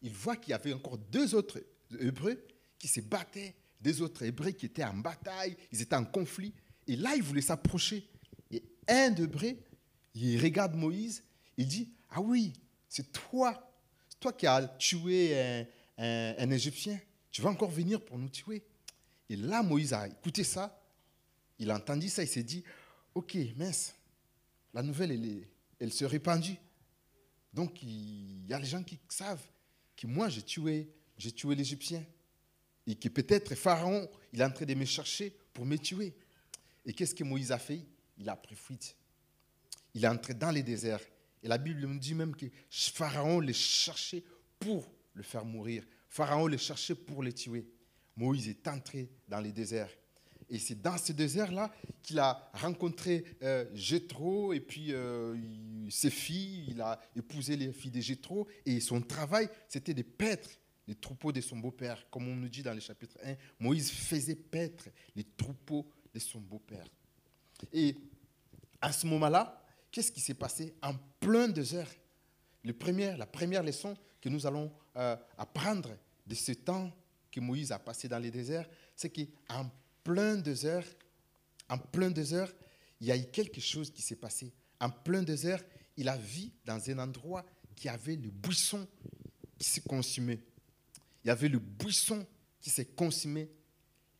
il voit qu'il y avait encore deux autres Hébreux qui se battaient, deux autres Hébreux qui étaient en bataille, ils étaient en conflit. Et là, il voulait s'approcher. Et un d'Hébreux, il regarde Moïse, il dit, ah oui, c'est toi, c'est toi qui as tué un Égyptien. Tu vas encore venir pour nous tuer. Et là, Moïse a écouté ça, il a entendu ça, il s'est dit, ok, mince, la nouvelle, elle, est- elle se répandue. Donc, il y a les gens qui savent que moi, j'ai tué, j'ai tué l'Égyptien. Et que peut-être Pharaon, il est en train de me chercher pour me tuer. Et qu'est-ce que Moïse a fait? Il a pris fuite. Il est entré dans les déserts. Et la Bible nous dit même que Pharaon les cherchait pour le faire mourir. Pharaon les cherchait pour le tuer. Moïse est entré dans les déserts. Et c'est dans ce désert-là qu'il a rencontré euh, Jéthro et puis euh, ses filles. Il a épousé les filles de Jéthro. Et son travail, c'était de paître les troupeaux de son beau-père. Comme on nous dit dans le chapitre 1, Moïse faisait paître les troupeaux de son beau-père. Et à ce moment-là, qu'est-ce qui s'est passé en plein désert? La première leçon que nous allons euh, apprendre de ce temps que Moïse a passé dans les déserts, c'est qu'en plein désert, en plein désert, il y a eu quelque chose qui s'est passé. En plein désert, il a vu dans un endroit qui avait le buisson qui se consumait. Il y avait le buisson qui s'est consumé.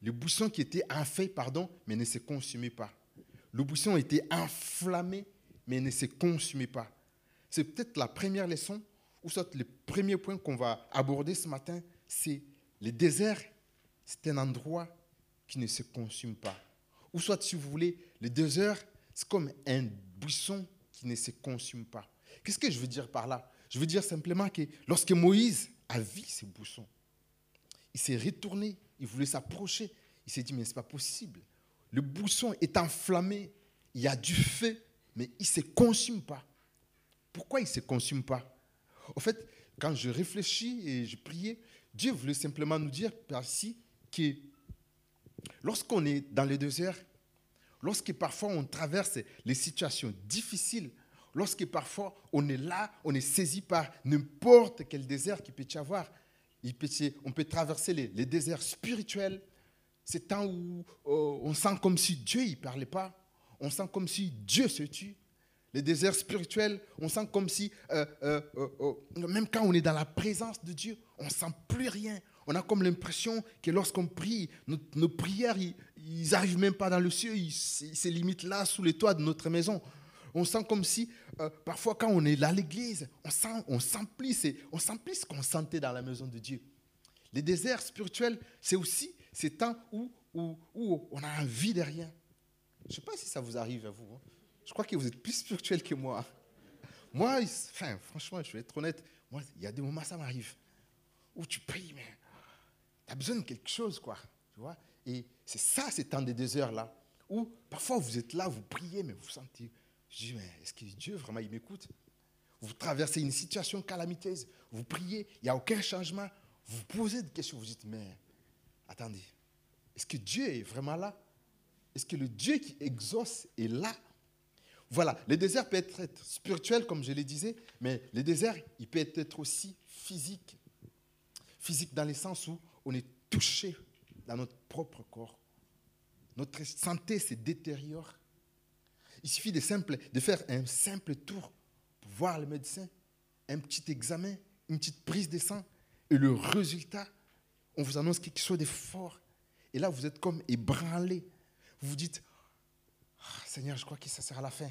Le buisson qui était en feuille, pardon, mais ne se consumait pas. Le buisson était enflammé, mais ne se consumait pas. C'est peut-être la première leçon, ou soit le premier point qu'on va aborder ce matin, c'est le désert, c'est un endroit qui ne se consume pas. Ou soit, si vous voulez, le désert, c'est comme un buisson qui ne se consume pas. Qu'est-ce que je veux dire par là? Je veux dire simplement que lorsque Moïse a vu ce buisson, il s'est retourné, il voulait s'approcher. Il s'est dit, mais ce n'est pas possible. Le buisson est enflammé, il y a du feu, mais il ne se consume pas. Pourquoi il ne se consume pas? En fait, quand je réfléchis et je priais, Dieu voulait simplement nous dire par-ci que lorsqu'on est dans le désert, lorsque parfois on traverse les situations difficiles, lorsque parfois on est là, on est saisi par n'importe quel désert qui peut y avoir, on peut traverser les, déserts spirituels, c'est temps où euh, on sent comme si Dieu ne parlait pas, on sent comme si Dieu se tue. Les déserts spirituels, on sent comme si, euh, euh, même quand on est dans la présence de Dieu, on ne sent plus rien. On a comme l'impression que lorsqu'on prie, nos, prières, ils n'arrivent même pas dans le ciel, ils se limitent là, sous les toits de notre maison. On sent comme si, euh, parfois, quand on est là à l'église, on sent, on on s'emplit ce qu'on sentait dans la maison de Dieu. Les déserts spirituels, c'est aussi ces temps où, où, où on a envie de rien. Je ne sais pas si ça vous arrive à vous. hein. Je crois que vous êtes plus spirituel que moi. Moi, enfin, franchement, je vais être honnête, moi, il y a des moments, ça m'arrive, où tu pries, mais tu as besoin de quelque chose, quoi. Tu vois Et c'est ça, ces temps de désert-là, où parfois vous êtes là, vous priez, mais vous sentez, je dis, mais est-ce que Dieu, vraiment, il m'écoute? Vous traversez une situation calamiteuse, vous priez, il n'y a aucun changement, vous posez des questions, vous dites, mais attendez, est-ce que Dieu est vraiment là? Est-ce que le Dieu qui exauce est là? Voilà, le désert peut être, être spirituel, comme je le disais, mais le désert, il peut être aussi physique. Physique dans le sens où on est touché dans notre propre corps. Notre santé se détériore. Il suffit de, faire un simple tour pour voir le médecin, un petit examen, une petite prise de sang, et le résultat, on vous annonce quelque chose de fort. Et là, vous êtes comme ébranlé. Vous vous dites, Ah, Seigneur, je crois que ça sera la fin.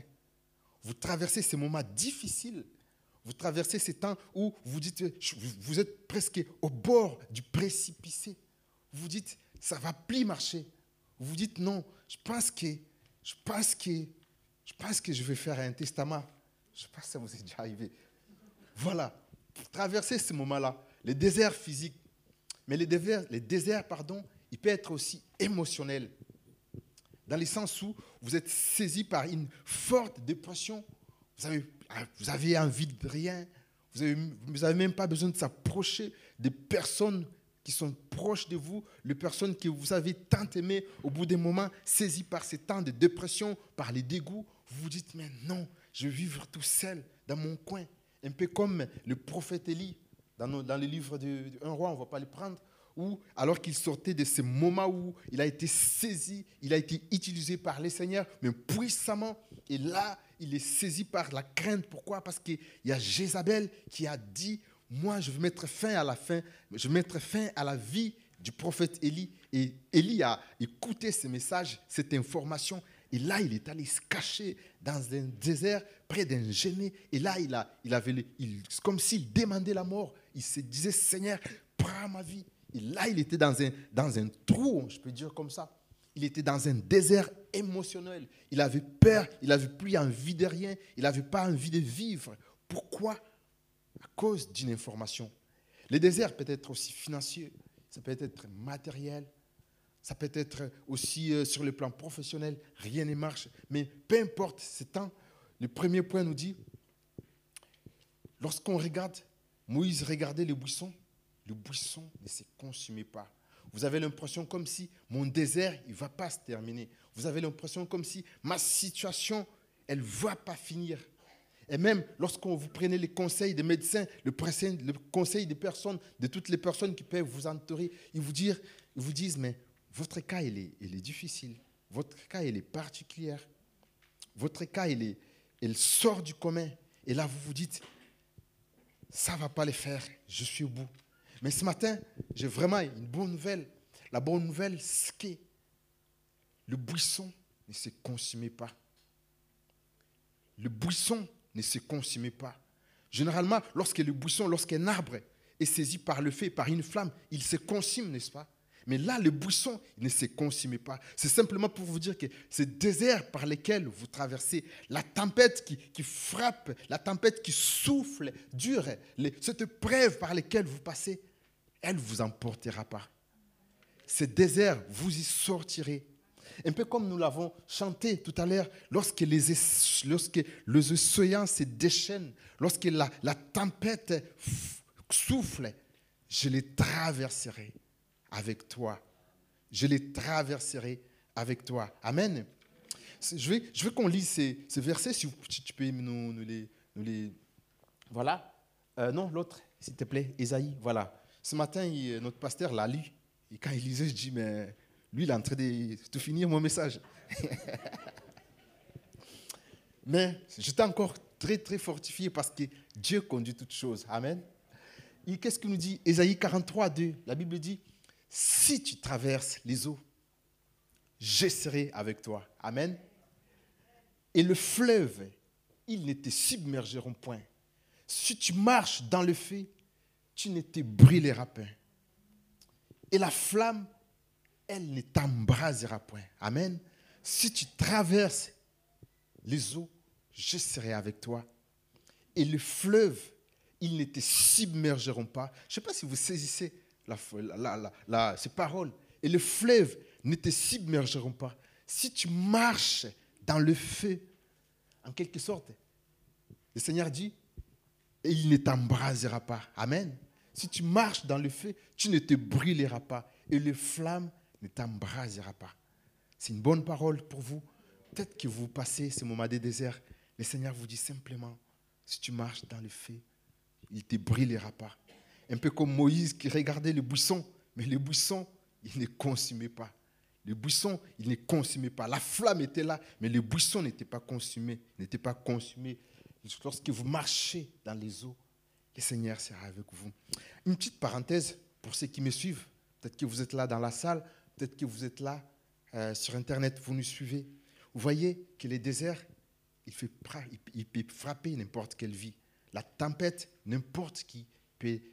Vous traversez ces moments difficiles. Vous traversez ces temps où vous dites, vous êtes presque au bord du précipice. Vous dites, ça va plus marcher. Vous dites, non, je pense que, je pense que, je pense que je vais faire un testament. Je ne sais pas si ça vous est déjà arrivé. Voilà. Pour traverser ce moment-là, le désert physique, mais le désert, le désert, pardon, il peut être aussi émotionnel. Dans le sens où vous êtes saisi par une forte dépression, vous avez, vous avez envie de rien, vous n'avez avez même pas besoin de s'approcher des personnes qui sont proches de vous, les personnes que vous avez tant aimées, au bout d'un moment, saisies par ces temps de dépression, par les dégoûts, vous vous dites, mais non, je vais vivre tout seul dans mon coin. Un peu comme le prophète Élie, dans, le livre de, de Un roi, on ne va pas le prendre, où, alors qu'il sortait de ce moment où il a été saisi, il a été utilisé par le Seigneur, mais puissamment, et là, il est saisi par la crainte. Pourquoi? Parce qu'il y a Jézabel qui a dit, moi, je vais mettre fin à la fin, je mettre fin à la vie du prophète Élie. Et Élie a écouté ce message, cette information, Et là, il est allé se cacher dans un désert près d'un génie. Et là, il a, il avait, il, comme s'il demandait la mort. Il se disait, Seigneur, prends ma vie. Et là, il était dans un, dans un trou, je peux dire comme ça. Il était dans un désert émotionnel. Il avait peur, il n'avait plus envie de rien, il n'avait pas envie de vivre. Pourquoi? À cause d'une information. Le désert peut être aussi financier, ça peut être matériel, ça peut être aussi euh, sur le plan professionnel, rien ne marche. Mais peu importe ce temps, le premier point nous dit, lorsqu'on regarde, Moïse regardait le buisson, le buisson ne se consumait pas. Vous avez l'impression comme si mon désert, il ne va pas se terminer. Vous avez l'impression comme si ma situation, elle ne va pas finir. Et même lorsqu'on vous prenez les conseils des médecins, le, conseil- des personnes, de toutes les personnes qui peuvent vous entourer, ils vous disent, mais votre cas, il est, il est difficile. Votre cas, il est particulier. Votre cas, il, est, il sort du commun. Et là, vous vous dites, ça ne va pas le faire, je suis au bout. Mais ce matin, j'ai vraiment une bonne nouvelle. La bonne nouvelle, c'est que le buisson ne se consumait pas. Le buisson ne se consumait pas. Généralement, lorsque le buisson, lorsqu'un arbre est saisi par le feu, par une flamme, il se consume, n'est-ce pas? Mais là, le buisson ne se consumait pas. C'est simplement pour vous dire que ce désert par lequel vous traversez, la tempête qui, frappe, la tempête qui souffle, dure, cette preuve par laquelle vous passez, elle ne vous emportera pas. Ce désert, vous y sortirez. Un peu comme nous l'avons chanté tout à l'heure, lorsque les, es- lorsque se déchaînent, lorsque la, la tempête souffle, je les traverserai avec toi. Je les traverserai avec toi. Amen. Je veux, je veux qu'on lise ces, ces versets, si, tu peux nous, les, nous les- Voilà. Euh, non, l'autre, s'il te plaît, Esaïe. Voilà. Ce matin, il- notre pasteur l'a lu. Et quand il lisait, je dis, mais lui, il est en train de, de finir mon message. mais j'étais encore très, très fortifié parce que Dieu conduit toutes choses. Amen. Qu'est-ce qu'il nous dit? Ésaïe 43, 2. La Bible dit, si tu traverses les eaux, je serai avec toi. Amen. Et le fleuve, ils ne te submergeront point. Si tu marches dans le feu, tu ne te brûleras point. Et la flamme, elle ne t'embrasera point. Amen. Si tu traverses les eaux, je serai avec toi. Et le fleuve, ils ne te submergeront pas. Je ne sais pas si vous saisissez la, paroles. Et le fleuve ne te submergeront pas. Si tu marches dans le feu, en quelque sorte, le Seigneur dit, il ne t'embrasera pas. Amen. Si tu marches dans le feu, tu ne te brûleras pas et le flamme ne t'embrasera pas. C'est une bonne parole pour vous. Peut-être que vous passez ce moment de désert. Le Seigneur vous dit simplement, si tu marches dans le feu, il ne te brûlera pas. Un peu comme Moïse qui regardait le buisson, mais le buisson, il ne consumait pas. Le buisson, il ne consumait pas. La flamme était là, mais le buisson n'était pas consumé, n'était pas consumé. Lorsque vous marchez dans les eaux, le Seigneur sera avec vous. Une petite parenthèse pour ceux qui me suivent. Peut-être que vous êtes là dans la salle, peut-être que vous êtes là euh, sur Internet, vous nous suivez. Vous voyez que les déserts, il, fait il peut frapper n'importe quelle vie. La tempête, n'importe qui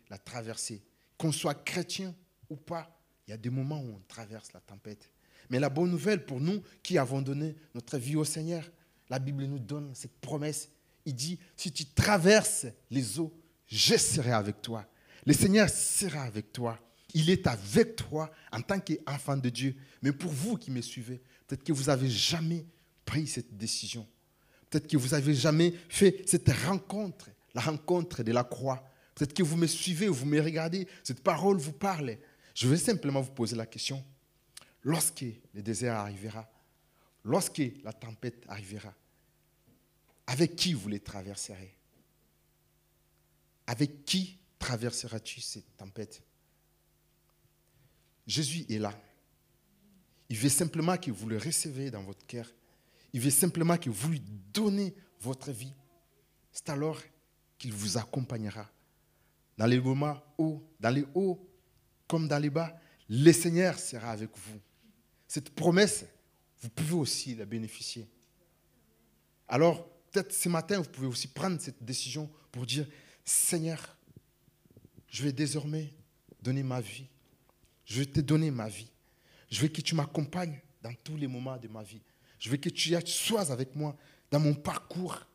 la traverser. Qu'on soit chrétien ou pas, il y a des moments où on traverse la tempête. Mais la bonne nouvelle pour nous qui avons donné notre vie au Seigneur, la Bible nous donne cette promesse. Il dit, si tu traverses les eaux, je serai avec toi. Le Seigneur sera avec toi. Il est avec toi en tant qu'enfant de Dieu. Mais pour vous qui me suivez, peut-être que vous n'avez jamais pris cette décision. Peut-être que vous n'avez jamais fait cette rencontre, la rencontre de la croix. Peut-être que vous me suivez, vous me regardez, cette parole vous parle. Je vais simplement vous poser la question. Lorsque le désert arrivera, lorsque la tempête arrivera, avec qui vous les traverserez? Avec qui traverseras-tu cette tempête? Jésus est là. Il veut simplement que vous le recevez dans votre cœur. Il veut simplement que vous lui donnez votre vie. C'est alors qu'il vous accompagnera. Dans les moments hauts, dans les hauts comme dans les bas, le Seigneur sera avec vous. Cette promesse, vous pouvez aussi la bénéficier. Alors, peut-être ce matin, vous pouvez aussi prendre cette décision pour dire, Seigneur, je vais désormais donner ma vie. Je vais te donner ma vie. Je veux que tu m'accompagnes dans tous les moments de ma vie. Je veux que tu sois avec moi dans mon parcours.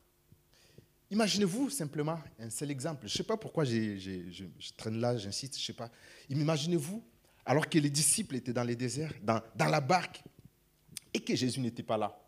Imaginez-vous simplement un seul exemple. Je ne sais pas pourquoi je, traîne là, j'insiste, je ne sais pas. Imaginez-vous, alors que les disciples étaient dans les déserts, dans, la barque, et que Jésus n'était pas là.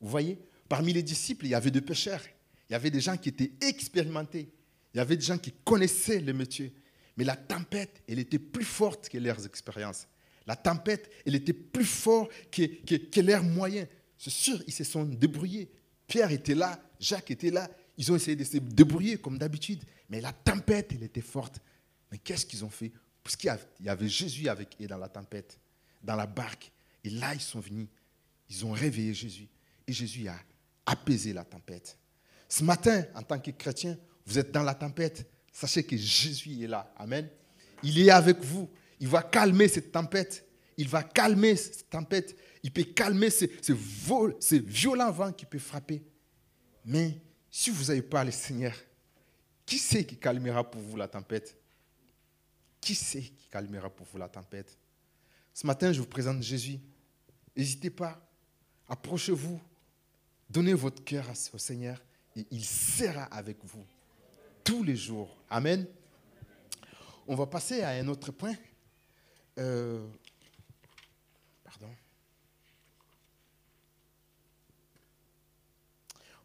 Vous voyez, parmi les disciples, il y avait des pêcheurs, il y avait des gens qui étaient expérimentés, il y avait des gens qui connaissaient le métier. Mais la tempête, elle était plus forte que leurs expériences. La tempête, elle était plus forte que, que leurs moyens. C'est sûr, ils se sont débrouillés. Pierre était là, Jacques était là. Ils ont essayé de se débrouiller comme d'habitude. Mais la tempête, elle était forte. Mais qu'est-ce qu'ils ont fait? Parce qu'il y avait- Jésus avec eux dans la tempête, dans la barque. Et là, ils sont venus. Ils ont réveillé Jésus. Et Jésus a apaisé la tempête. Ce matin, en tant que chrétien, vous êtes dans la tempête. Sachez que Jésus est là. Amen. Il est avec vous. Il va calmer cette tempête. Il va calmer cette tempête. Il peut calmer ce, ce violent vent qui peut frapper. Mais si vous n'avez pas le Seigneur, qui c'est qui calmera pour vous la tempête? Qui c'est qui calmera pour vous la tempête? Ce matin, je vous présente Jésus. N'hésitez pas. Approchez-vous. Donnez votre cœur au Seigneur et il sera avec vous tous les jours. Amen. On va passer à un autre point. Euh, pardon.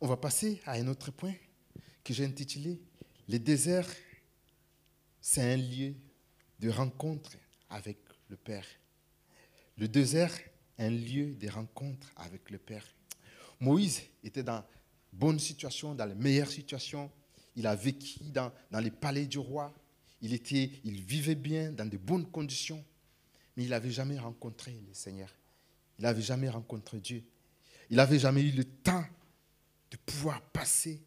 On va passer à un autre point que j'ai intitulé Les déserts, c'est un lieu de rencontre avec le Père. Le désert, un lieu de rencontre avec le Père. Moïse était dans bonne situation, dans les meilleures situations. Il a vécu dans, dans les palais du roi. Il, était, il vivait bien, dans de bonnes conditions. Mais il n'avait jamais rencontré le Seigneur. Il n'avait jamais rencontré Dieu. Il n'avait jamais eu le temps de pouvoir passer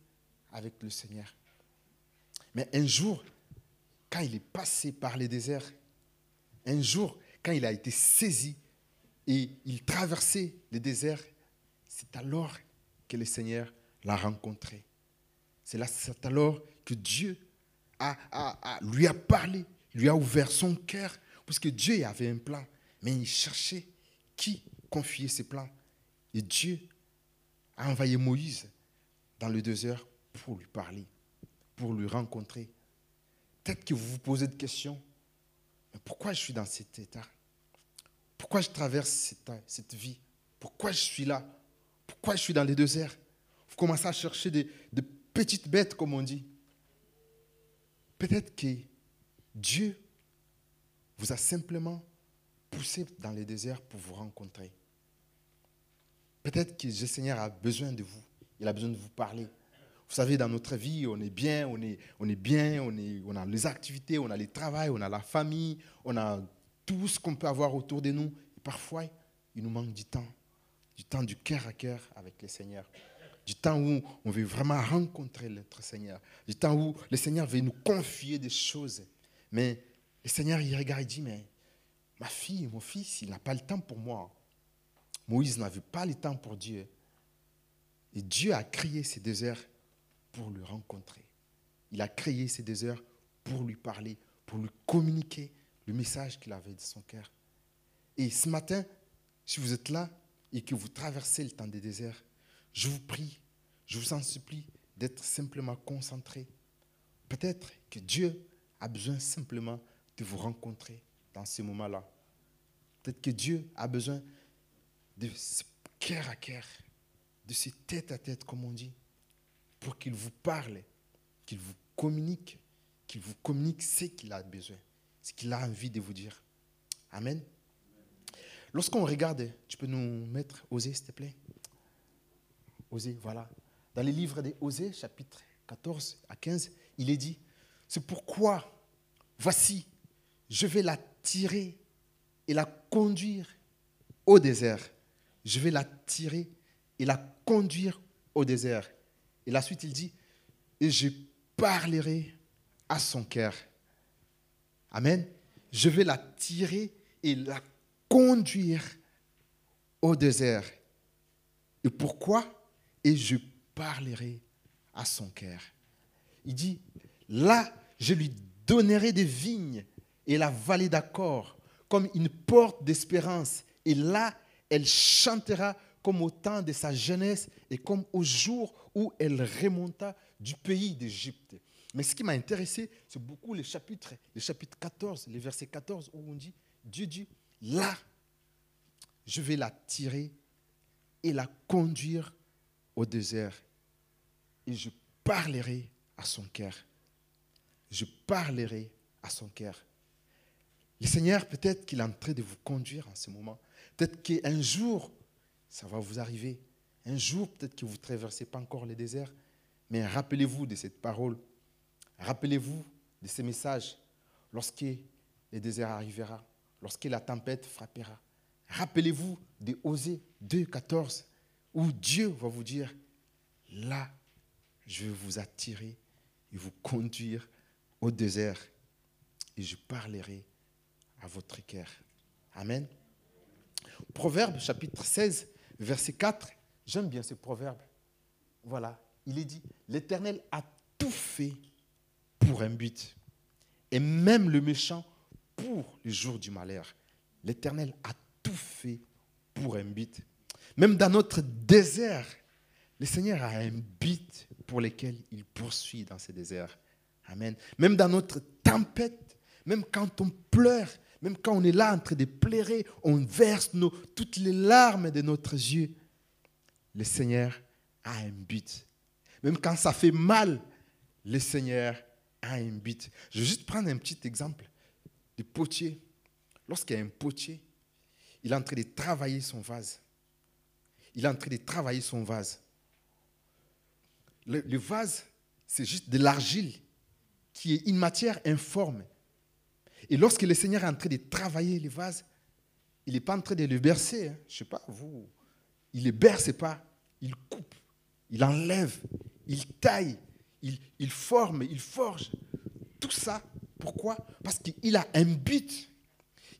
avec le Seigneur. Mais un jour, quand il est passé par les déserts, un jour, quand il a été saisi et il traversait les déserts, c'est alors que le Seigneur l'a rencontré. C'est alors que Dieu a, a- a- lui a parlé, lui a ouvert son cœur, parce que Dieu avait un plan, mais il cherchait qui confier ses plans. Et Dieu a envoyé Moïse dans le désert pour lui parler, pour lui rencontrer. Peut-être que vous vous posez des questions. Mais pourquoi je suis dans cet état? Pourquoi je traverse cette, vie? Pourquoi je suis là? Pourquoi je suis dans les déserts Vous commencez à chercher des, des petites bêtes, comme on dit. Peut-être que Dieu vous a simplement poussé dans les déserts pour vous rencontrer. Peut-être que le Seigneur a besoin de vous. Il a besoin de vous parler. Vous savez, dans notre vie, on est bien, on est, on est bien, on, est, on a les activités, on a les travails, on a la famille, on a tout ce qu'on peut avoir autour de nous. Et parfois, il nous manque du temps, du temps du cœur à cœur avec le Seigneur, du temps où on veut vraiment rencontrer notre Seigneur, du temps où le Seigneur veut nous confier des choses. Mais le Seigneur, il regarde et dit, mais ma fille, mon fils, il n'a pas le temps pour moi. Moïse n'avait pas le temps pour Dieu. Et Dieu a créé ces déserts pour le rencontrer. Il a créé ces déserts pour lui parler, pour lui communiquer le message qu'il avait de son cœur. Et ce matin, si vous êtes là et que vous traversez le temps des déserts, je vous prie, je vous en supplie d'être simplement concentré. Peut-être que Dieu a besoin simplement de vous rencontrer dans ces moments-là. Peut-être que Dieu a besoin de ce cœur à cœur, de ce tête à tête, comme on dit, pour qu'il vous parle, qu'il vous communique, qu'il vous communique ce qu'il a besoin, ce qu'il a envie de vous dire. Amen. Lorsqu'on regarde, tu peux nous mettre Osée, s'il te plaît Osée, voilà. Dans les livres des Osée, chapitre 14 à 15, il est dit, c'est pourquoi, voici, je vais la tirer et la conduire au désert. Je vais la tirer et la conduire au désert. Et la suite, il dit, et je parlerai à son cœur. Amen. Je vais la tirer et la conduire au désert. Et pourquoi? Et je parlerai à son cœur. Il dit, là, je lui donnerai des vignes et la vallée d'accord comme une porte d'espérance. Et là, elle chantera comme au temps de sa jeunesse et comme au jour où elle remonta du pays d'Égypte. Mais ce qui m'a intéressé, c'est beaucoup les chapitres, les chapitres 14, les versets 14, où on dit, Dieu dit, là, je vais la tirer et la conduire au désert. Et je parlerai à son cœur. Je parlerai à son cœur. Le Seigneur, peut-être qu'il est en train de vous conduire en ce moment. Peut-être qu'un jour, ça va vous arriver. Un jour, peut-être que vous ne traversez pas encore le désert. Mais rappelez-vous de cette parole. Rappelez-vous de ces messages lorsque le désert arrivera, lorsque la tempête frappera. Rappelez-vous de Osée 2, 14, où Dieu va vous dire, là, je vais vous attirer et vous conduire au désert et je parlerai à votre cœur. Amen. Proverbe chapitre 16, verset 4. J'aime bien ce proverbe. Voilà, il est dit, l'Éternel a tout fait pour un but, et même le méchant pour le jour du malheur. L'Éternel a tout fait pour un but. Même dans notre désert, le Seigneur a un but pour lequel il poursuit dans ce désert. Amen. Même dans notre tempête, même quand on pleure, même quand on est là en train de pleurer, on verse toutes les larmes de notre yeux. Le Seigneur a un but. Même quand ça fait mal, le Seigneur a un but. Je vais juste prendre un petit exemple de potier. Lorsqu'il y a un potier, il est en train de travailler son vase. Il est en train de travailler son vase. Le vase, c'est juste de l'argile qui est une matière informe. Et lorsque le Seigneur est en train de travailler les vases, il n'est pas en train de le bercer. hein. Je ne sais pas, vous. Il ne le berce pas. Il coupe, il enlève, il taille, il, forme, il forge. Tout ça, pourquoi? Parce qu'il a un but.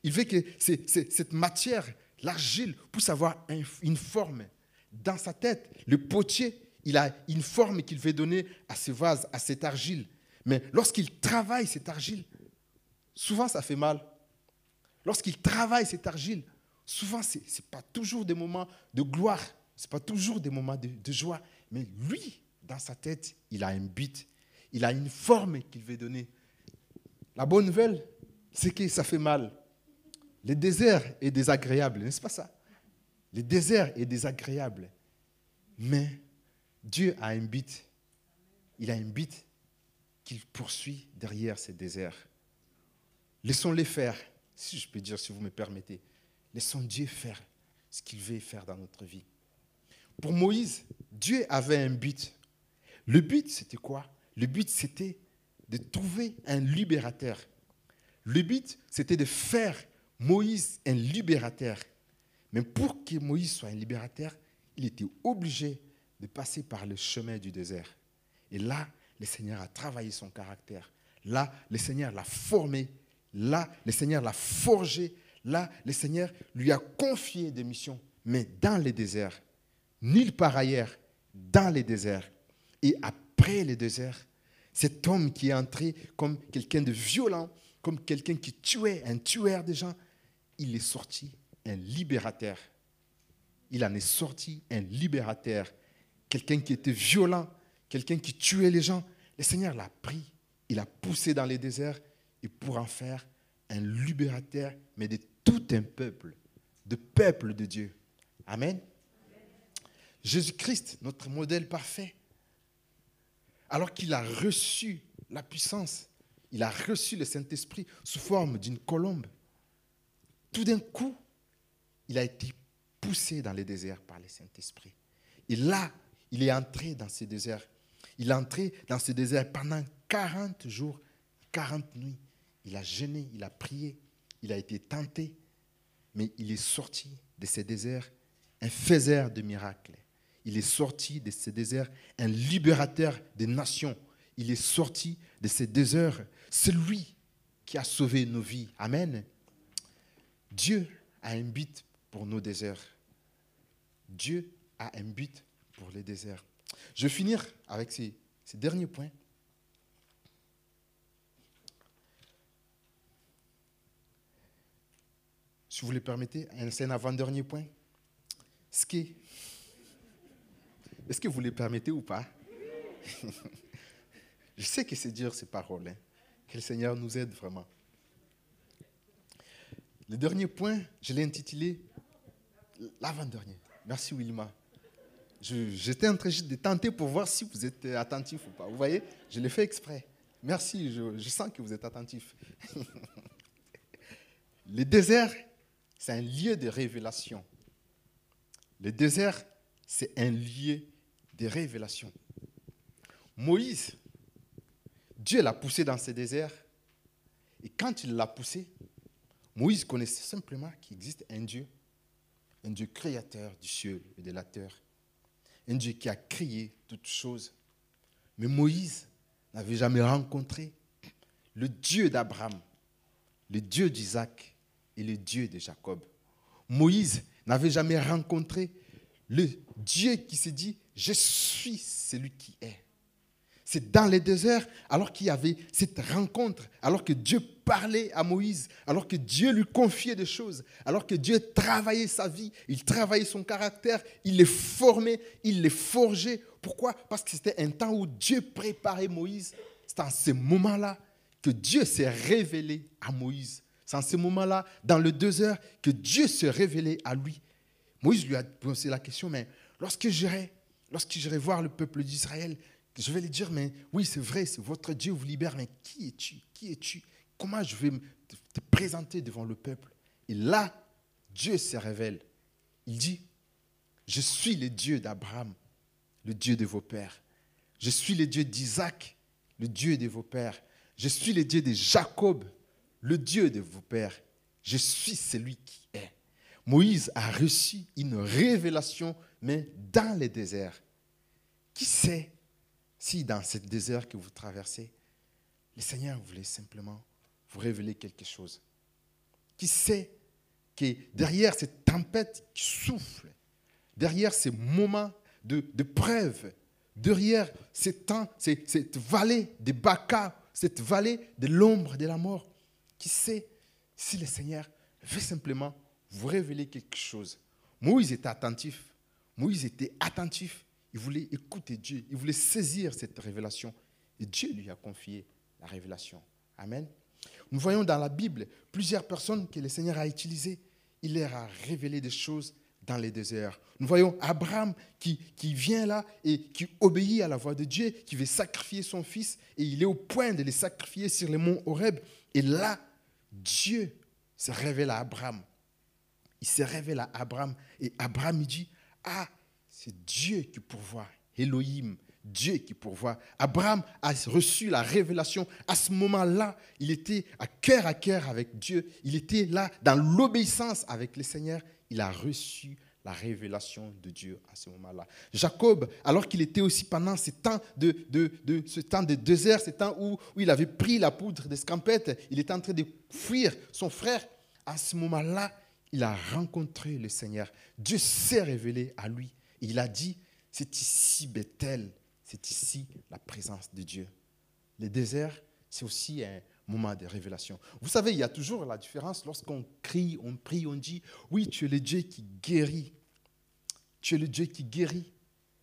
Il veut que cette matière, l'argile, puisse avoir un- une forme. Dans sa tête, le potier, il a une forme qu'il veut donner à ce vase, à cette argile. Mais lorsqu'il travaille cette argile, souvent ça fait mal. Lorsqu'il travaille cette argile, souvent ce n'est pas toujours des moments de gloire, ce n'est pas toujours des moments de, joie. Mais lui, dans sa tête, il a un but, il a une forme qu'il veut donner. La bonne nouvelle, c'est que ça fait mal. Le désert est désagréable, n'est-ce pas ça? Le désert est désagréable. Mais Dieu a un but. Il a un but qu'il poursuit derrière ces déserts. Laissons-les faire, si je peux dire, si vous me permettez. Laissons Dieu faire ce qu'il veut faire dans notre vie. Pour Moïse, Dieu avait un but. Le but, c'était quoi? Le but, c'était de trouver un libérateur. Le but, c'était de faire Moïse un libérateur. Mais pour que Moïse soit un libérateur, il était obligé de passer par le chemin du désert. Et là, le Seigneur a travaillé son caractère. Là, le Seigneur l'a formé. Là, le Seigneur l'a forgé. Là, le Seigneur lui a confié des missions. Mais dans les déserts, nulle part ailleurs, dans les déserts. Et après les déserts, cet homme qui est entré comme quelqu'un de violent, comme quelqu'un qui tuait, un tueur de gens, il est sorti un libérateur. Il en est sorti un libérateur. Quelqu'un qui était violent, quelqu'un qui tuait les gens. Le Seigneur l'a pris, il l'a poussé dans les déserts et pour en faire un libérateur, mais de tout un peuple, de peuple de Dieu. Amen. Jésus-Christ, notre modèle parfait, alors qu'il a reçu la puissance, il a reçu le Saint-Esprit sous forme d'une colombe, tout d'un coup, il a été poussé dans les déserts par le Saint-Esprit. Et là, il est entré dans ce désert. Il est entré dans ce désert pendant 40 jours, 40 nuits. Il a jeûné, il a prié, il a été tenté, mais il est sorti de ce désert un faiseur de miracles. Il est sorti de ce désert un libérateur des nations. Il est sorti de ce désert celui qui a sauvé nos vies. Amen. Dieu a un but pour nos déserts. Dieu a un but pour les déserts. Je vais finir avec ces, ces derniers points. Vous le permettez, c'est un avant-dernier point. Ce qui est- Est-ce que vous le permettez ou pas? Je sais que c'est dur ces paroles. hein. Que le Seigneur nous aide vraiment. Le dernier point, je l'ai intitulé l'avant-dernier. Merci Wilma. J'étais en train de tenter pour voir si vous êtes attentif ou pas. Vous voyez, je l'ai fait exprès. Merci, je, je sens que vous êtes attentif. Le désert, c'est un lieu de révélation. Le désert, c'est un lieu de révélation. Moïse, Dieu l'a poussé dans ce désert. Et quand il l'a poussé, Moïse connaissait simplement qu'il existe un Dieu, un Dieu créateur du ciel et de la terre, un Dieu qui a créé toutes choses. Mais Moïse n'avait jamais rencontré le Dieu d'Abraham, le Dieu d'Isaac et le Dieu de Jacob. Moïse n'avait jamais rencontré le Dieu qui s'est dit, je suis celui qui est. C'est dans les déserts, alors qu'il y avait cette rencontre, alors que Dieu parlait à Moïse, alors que Dieu lui confiait des choses, alors que Dieu travaillait sa vie, il travaillait son caractère, il les formait, il les forgeait. Pourquoi? Parce que c'était un temps où Dieu préparait Moïse. C'est en ce moment-là que Dieu s'est révélé à Moïse. C'est en ce moment-là, dans le désert, que Dieu s'est révélé à lui. Moïse lui a posé la question, mais lorsque j'irai, lorsque j'irai voir le peuple d'Israël, je vais lui dire, mais oui, c'est vrai, c'est votre Dieu vous libère, mais qui es-tu? Qui es-tu? Comment je vais te présenter devant le peuple? Et là, Dieu se révèle. Il dit, je suis le Dieu d'Abraham, le Dieu de vos pères. Je suis le Dieu d'Isaac, le Dieu de vos pères. Je suis le Dieu de Jacob, le Dieu de vos pères. Je suis celui qui est. Moïse a reçu une révélation, mais dans le désert. Qui sait si dans ce désert que vous traversez, le Seigneur voulait simplement vous révéler quelque chose? Qui sait que derrière cette tempête qui souffle, derrière ces moments de, preuve, derrière cette vallée de Baca, cette vallée de l'ombre de la mort, qui sait si le Seigneur veut simplement vous révéler quelque chose. Moïse était attentif. Moïse était attentif. Il voulait écouter Dieu. Il voulait saisir cette révélation. Et Dieu lui a confié la révélation. Amen. Nous voyons dans la Bible plusieurs personnes que le Seigneur a utilisées. Il leur a révélé des choses dans les déserts. Nous voyons Abraham qui, qui vient là et qui obéit à la voix de Dieu, qui veut sacrifier son fils, et il est au point de le sacrifier sur le mont Horeb. Et là, Dieu se révèle à Abraham. Il se révèle à Abraham, et Abraham dit, ah, c'est Dieu qui pourvoit, Elohim, Dieu qui pourvoit. Abraham a reçu la révélation. À ce moment-là, il était à cœur à cœur avec Dieu. Il était là dans l'obéissance avec le Seigneur. Il a reçu la révélation de Dieu à ce moment-là. Jacob, alors qu'il était aussi pendant ce temps de, de, de- ce temps désert, ce temps où, où il avait pris la poudre d'escampette, il était en train de fuir son frère. À ce moment-là, il a rencontré le Seigneur. Dieu s'est révélé à lui. Il a dit, c'est ici Bethel, c'est ici la présence de Dieu. Le désert, c'est aussi un moment de révélation. Vous savez, il y a toujours la différence lorsqu'on crie, on prie, on dit, oui, tu es le Dieu qui guérit. Tu es le Dieu qui guérit.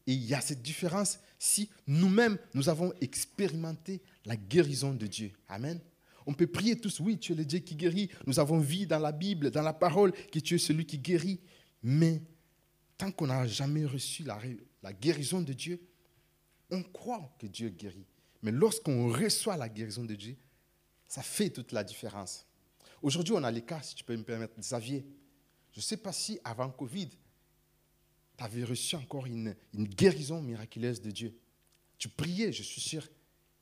Et il y a cette différence si nous-mêmes, nous avons expérimenté la guérison de Dieu. Amen. On peut prier tous, oui, tu es le Dieu qui guérit. Nous avons vu dans la Bible, dans la parole, que tu es celui qui guérit. Mais tant qu'on n'a jamais reçu la, la guérison de Dieu, on croit que Dieu guérit. Mais lorsqu'on reçoit la guérison de Dieu, ça fait toute la différence. Aujourd'hui, on a les cas, si tu peux me permettre, Xavier. Je ne sais pas si avant Covid, tu avais reçu encore une, guérison miraculeuse de Dieu. Tu priais, je suis sûr,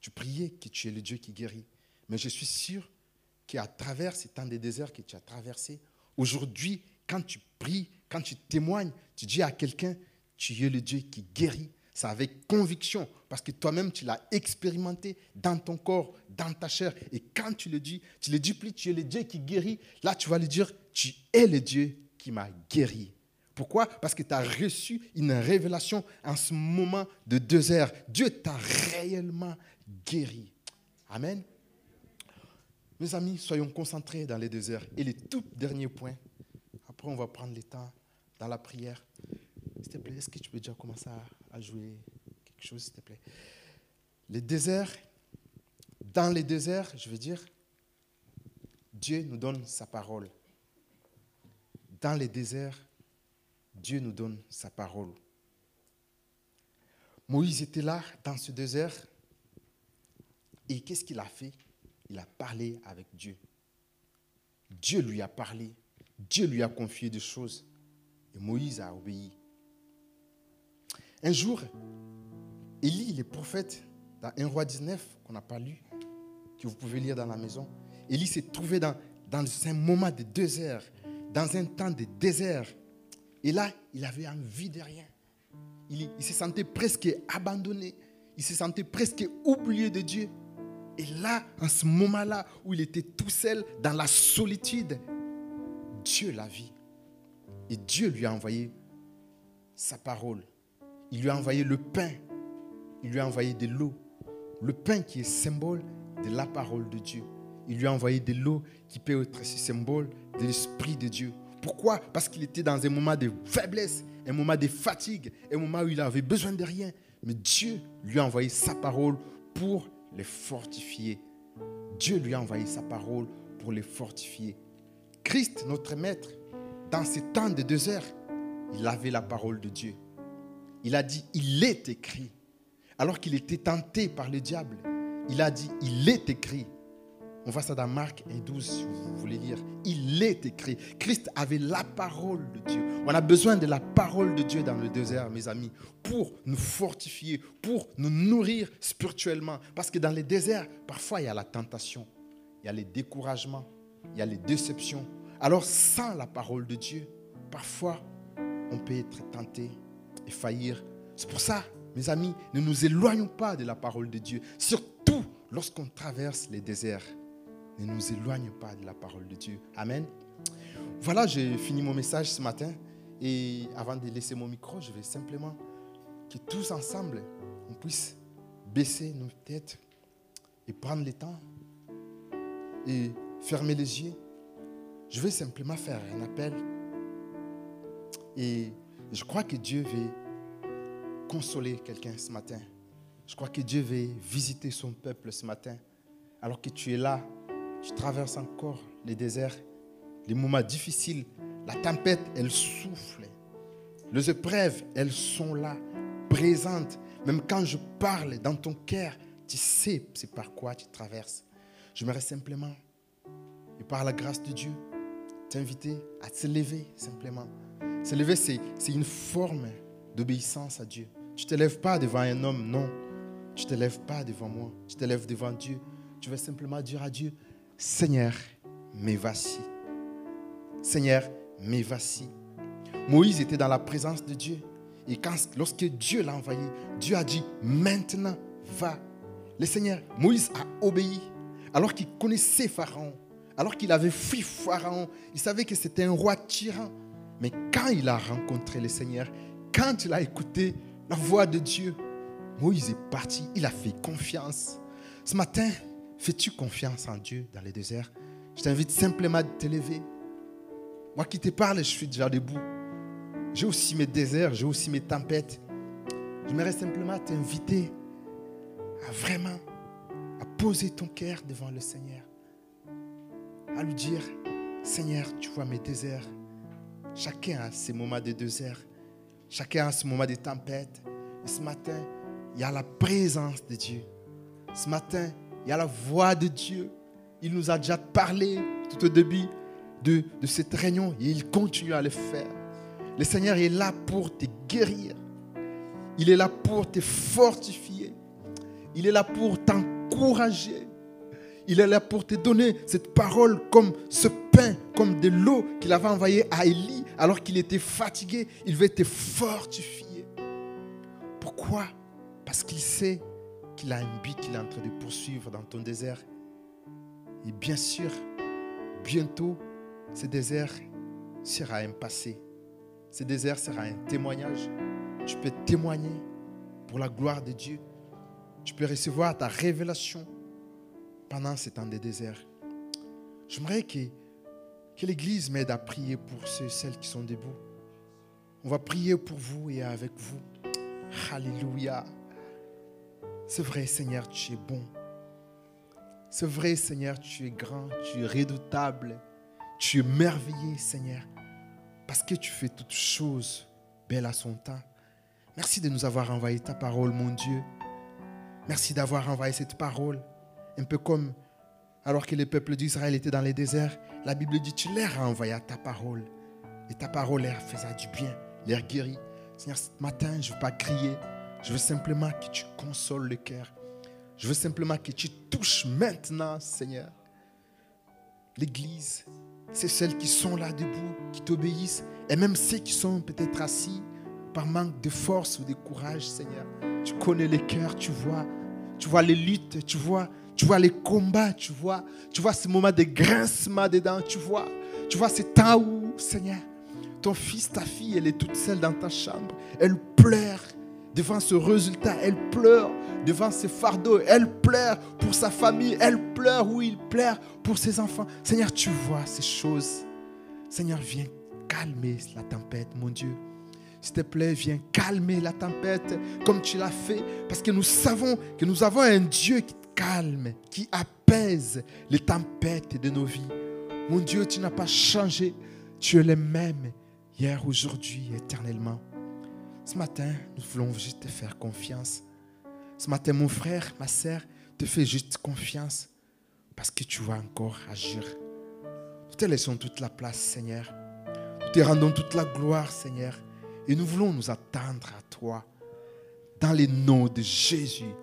tu priais que tu es le Dieu qui guérit. Mais je suis sûr qu'à travers ces temps de désert que tu as traversé, aujourd'hui, quand tu pries, quand tu témoignes, tu dis à quelqu'un, tu es le Dieu qui guérit. C'est avec conviction, parce que toi-même, tu l'as expérimenté dans ton corps, dans ta chair. Et quand tu le dis, tu le dis plus, tu es le Dieu qui guérit. Là, tu vas lui dire, tu es le Dieu qui m'a guéri. Pourquoi? Parce que tu as reçu une révélation en ce moment de désert. Dieu t'a réellement guéri. Amen. Mes amis, soyons concentrés dans les déserts. Et le tout dernier point, après on va prendre le temps dans la prière. S'il te plaît, est-ce que tu peux déjà commencer à, à jouer quelque chose, s'il te plaît Les déserts, dans les déserts, je veux dire, Dieu nous donne sa parole. Dans les déserts, Dieu nous donne sa parole. Moïse était là dans ce désert et qu'est-ce qu'il a fait? Il a parlé avec Dieu. Dieu lui a parlé. Dieu lui a confié des choses. Et Moïse a obéi. Un jour, Élie, le prophète, dans 1 roi 19, qu'on n'a pas lu, que vous pouvez lire dans la maison, Élie s'est trouvé dans, un moment de désert, dans un temps de désert. Et là, il avait envie de rien. Il, il se sentait presque abandonné. Il se sentait presque oublié de Dieu. Et là, en ce moment-là où il était tout seul, dans la solitude, Dieu l'a vu. Et Dieu lui a envoyé sa parole. Il lui a envoyé le pain. Il lui a envoyé de l'eau. Le pain qui est symbole de la parole de Dieu. Il lui a envoyé de l'eau qui peut être symbole de l'Esprit de Dieu. Pourquoi? Parce qu'il était dans un moment de faiblesse, un moment de fatigue, un moment où il avait besoin de rien. Mais Dieu lui a envoyé sa parole pour les fortifier. Dieu lui a envoyé sa parole pour les fortifier. Christ, notre Maître, dans ces temps de désert, il avait la parole de Dieu. Il a dit, il est écrit. Alors qu'il était tenté par le diable, il a dit, il est écrit. On voit ça dans Marc 1, 12, si vous voulez lire. Il est écrit. Christ avait la parole de Dieu. On a besoin de la parole de Dieu dans le désert, mes amis, pour nous fortifier, pour nous nourrir spirituellement. Parce que dans les déserts, parfois, il y a la tentation, il y a les découragements, il y a les déceptions. Alors, sans la parole de Dieu, parfois, on peut être tenté et faillir. C'est pour ça, mes amis, ne nous éloignons pas de la parole de Dieu, surtout lorsqu'on traverse les déserts ne nous éloigne pas de la parole de Dieu. Amen. Voilà, j'ai fini mon message ce matin. Et avant de laisser mon micro, je vais simplement que tous ensemble, on puisse baisser nos têtes et prendre le temps et fermer les yeux. Je vais simplement faire un appel. Et je crois que Dieu veut consoler quelqu'un ce matin. Je crois que Dieu veut visiter son peuple ce matin. Alors que tu es là tu traverses encore les déserts, les moments difficiles. La tempête, elle souffle. Les épreuves, elles sont là, présentes. Même quand je parle dans ton cœur, tu sais c'est par quoi tu traverses. J'aimerais simplement, et par la grâce de Dieu, t'inviter à te lever simplement. Se lever, c'est une forme d'obéissance à Dieu. Tu ne te pas devant un homme, non. Tu ne te pas devant moi. Tu te lèves devant Dieu. Tu vas simplement dire à Dieu, Seigneur, me voici. Seigneur, me voici. Moïse était dans la présence de Dieu. Et quand, lorsque Dieu l'a envoyé, Dieu a dit, maintenant, va. Le Seigneur, Moïse a obéi. Alors qu'il connaissait Pharaon, alors qu'il avait fui Pharaon, il savait que c'était un roi tyran. Mais quand il a rencontré le Seigneur, quand il a écouté la voix de Dieu, Moïse est parti, il a fait confiance. Ce matin, Fais-tu confiance en Dieu dans les déserts? Je t'invite simplement à te lever. Moi qui te parle, je suis déjà debout. J'ai aussi mes déserts, j'ai aussi mes tempêtes. J'aimerais simplement t'inviter à vraiment poser ton cœur devant le Seigneur. À lui dire, Seigneur, tu vois mes déserts. Chacun a ses moments de désert. Chacun a ses moments de tempête. Ce matin, il y a la présence de Dieu. Ce matin, il y a la voix de Dieu. Il nous a déjà parlé tout au début de, de cette réunion et il continue à le faire. Le Seigneur est là pour te guérir. Il est là pour te fortifier. Il est là pour t'encourager. Il est là pour te donner cette parole comme ce pain, comme de l'eau qu'il avait envoyé à Élie alors qu'il était fatigué. Il veut te fortifier. Pourquoi? Parce qu'il sait qu'il a un but qu'il est en train de poursuivre dans ton désert. Et bien sûr, bientôt, ce désert sera un passé. Ce désert sera un témoignage. Tu peux témoigner pour la gloire de Dieu. Tu peux recevoir ta révélation pendant ces temps de désert. J'aimerais que, que l'Église m'aide à prier pour ceux et celles qui sont debout. On va prier pour vous et avec vous. Alléluia. C'est vrai, Seigneur, tu es bon. C'est vrai, Seigneur, tu es grand, tu es redoutable, tu es merveilleux, Seigneur, parce que tu fais toutes choses belles à son temps. Merci de nous avoir envoyé ta parole, mon Dieu. Merci d'avoir envoyé cette parole, un peu comme alors que le peuple d'Israël était dans les déserts. La Bible dit, tu leur as envoyé ta parole. Et ta parole leur faisait du bien, leur guérit. Seigneur, ce matin, je ne veux pas crier. Je veux simplement que tu consoles le cœur. Je veux simplement que tu touches maintenant, Seigneur. L'Église, c'est celles qui sont là debout, qui t'obéissent, et même ceux qui sont peut-être assis par manque de force ou de courage, Seigneur. Tu connais les cœurs, tu vois, tu vois les luttes, tu vois, tu vois les combats, tu vois, tu vois ces moments de grincement dedans, tu vois, tu vois ces temps où, Seigneur, ton fils, ta fille, elle est toute seule dans ta chambre, elle pleure devant ce résultat, elle pleure devant ses fardeaux, elle pleure pour sa famille, elle pleure où il pleure pour ses enfants. Seigneur, tu vois ces choses. Seigneur, viens calmer la tempête, mon Dieu. S'il te plaît, viens calmer la tempête comme tu l'as fait, parce que nous savons que nous avons un Dieu qui calme, qui apaise les tempêtes de nos vies. Mon Dieu, tu n'as pas changé. Tu es le même hier, aujourd'hui, éternellement. Ce matin, nous voulons juste te faire confiance. Ce matin, mon frère, ma sœur, te fais juste confiance parce que tu vas encore agir. Nous te laissons toute la place, Seigneur. Nous te rendons toute la gloire, Seigneur. Et nous voulons nous attendre à toi. Dans les noms de Jésus.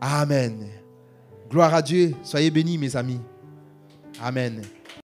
Amen. Gloire à Dieu. Soyez bénis, mes amis. Amen.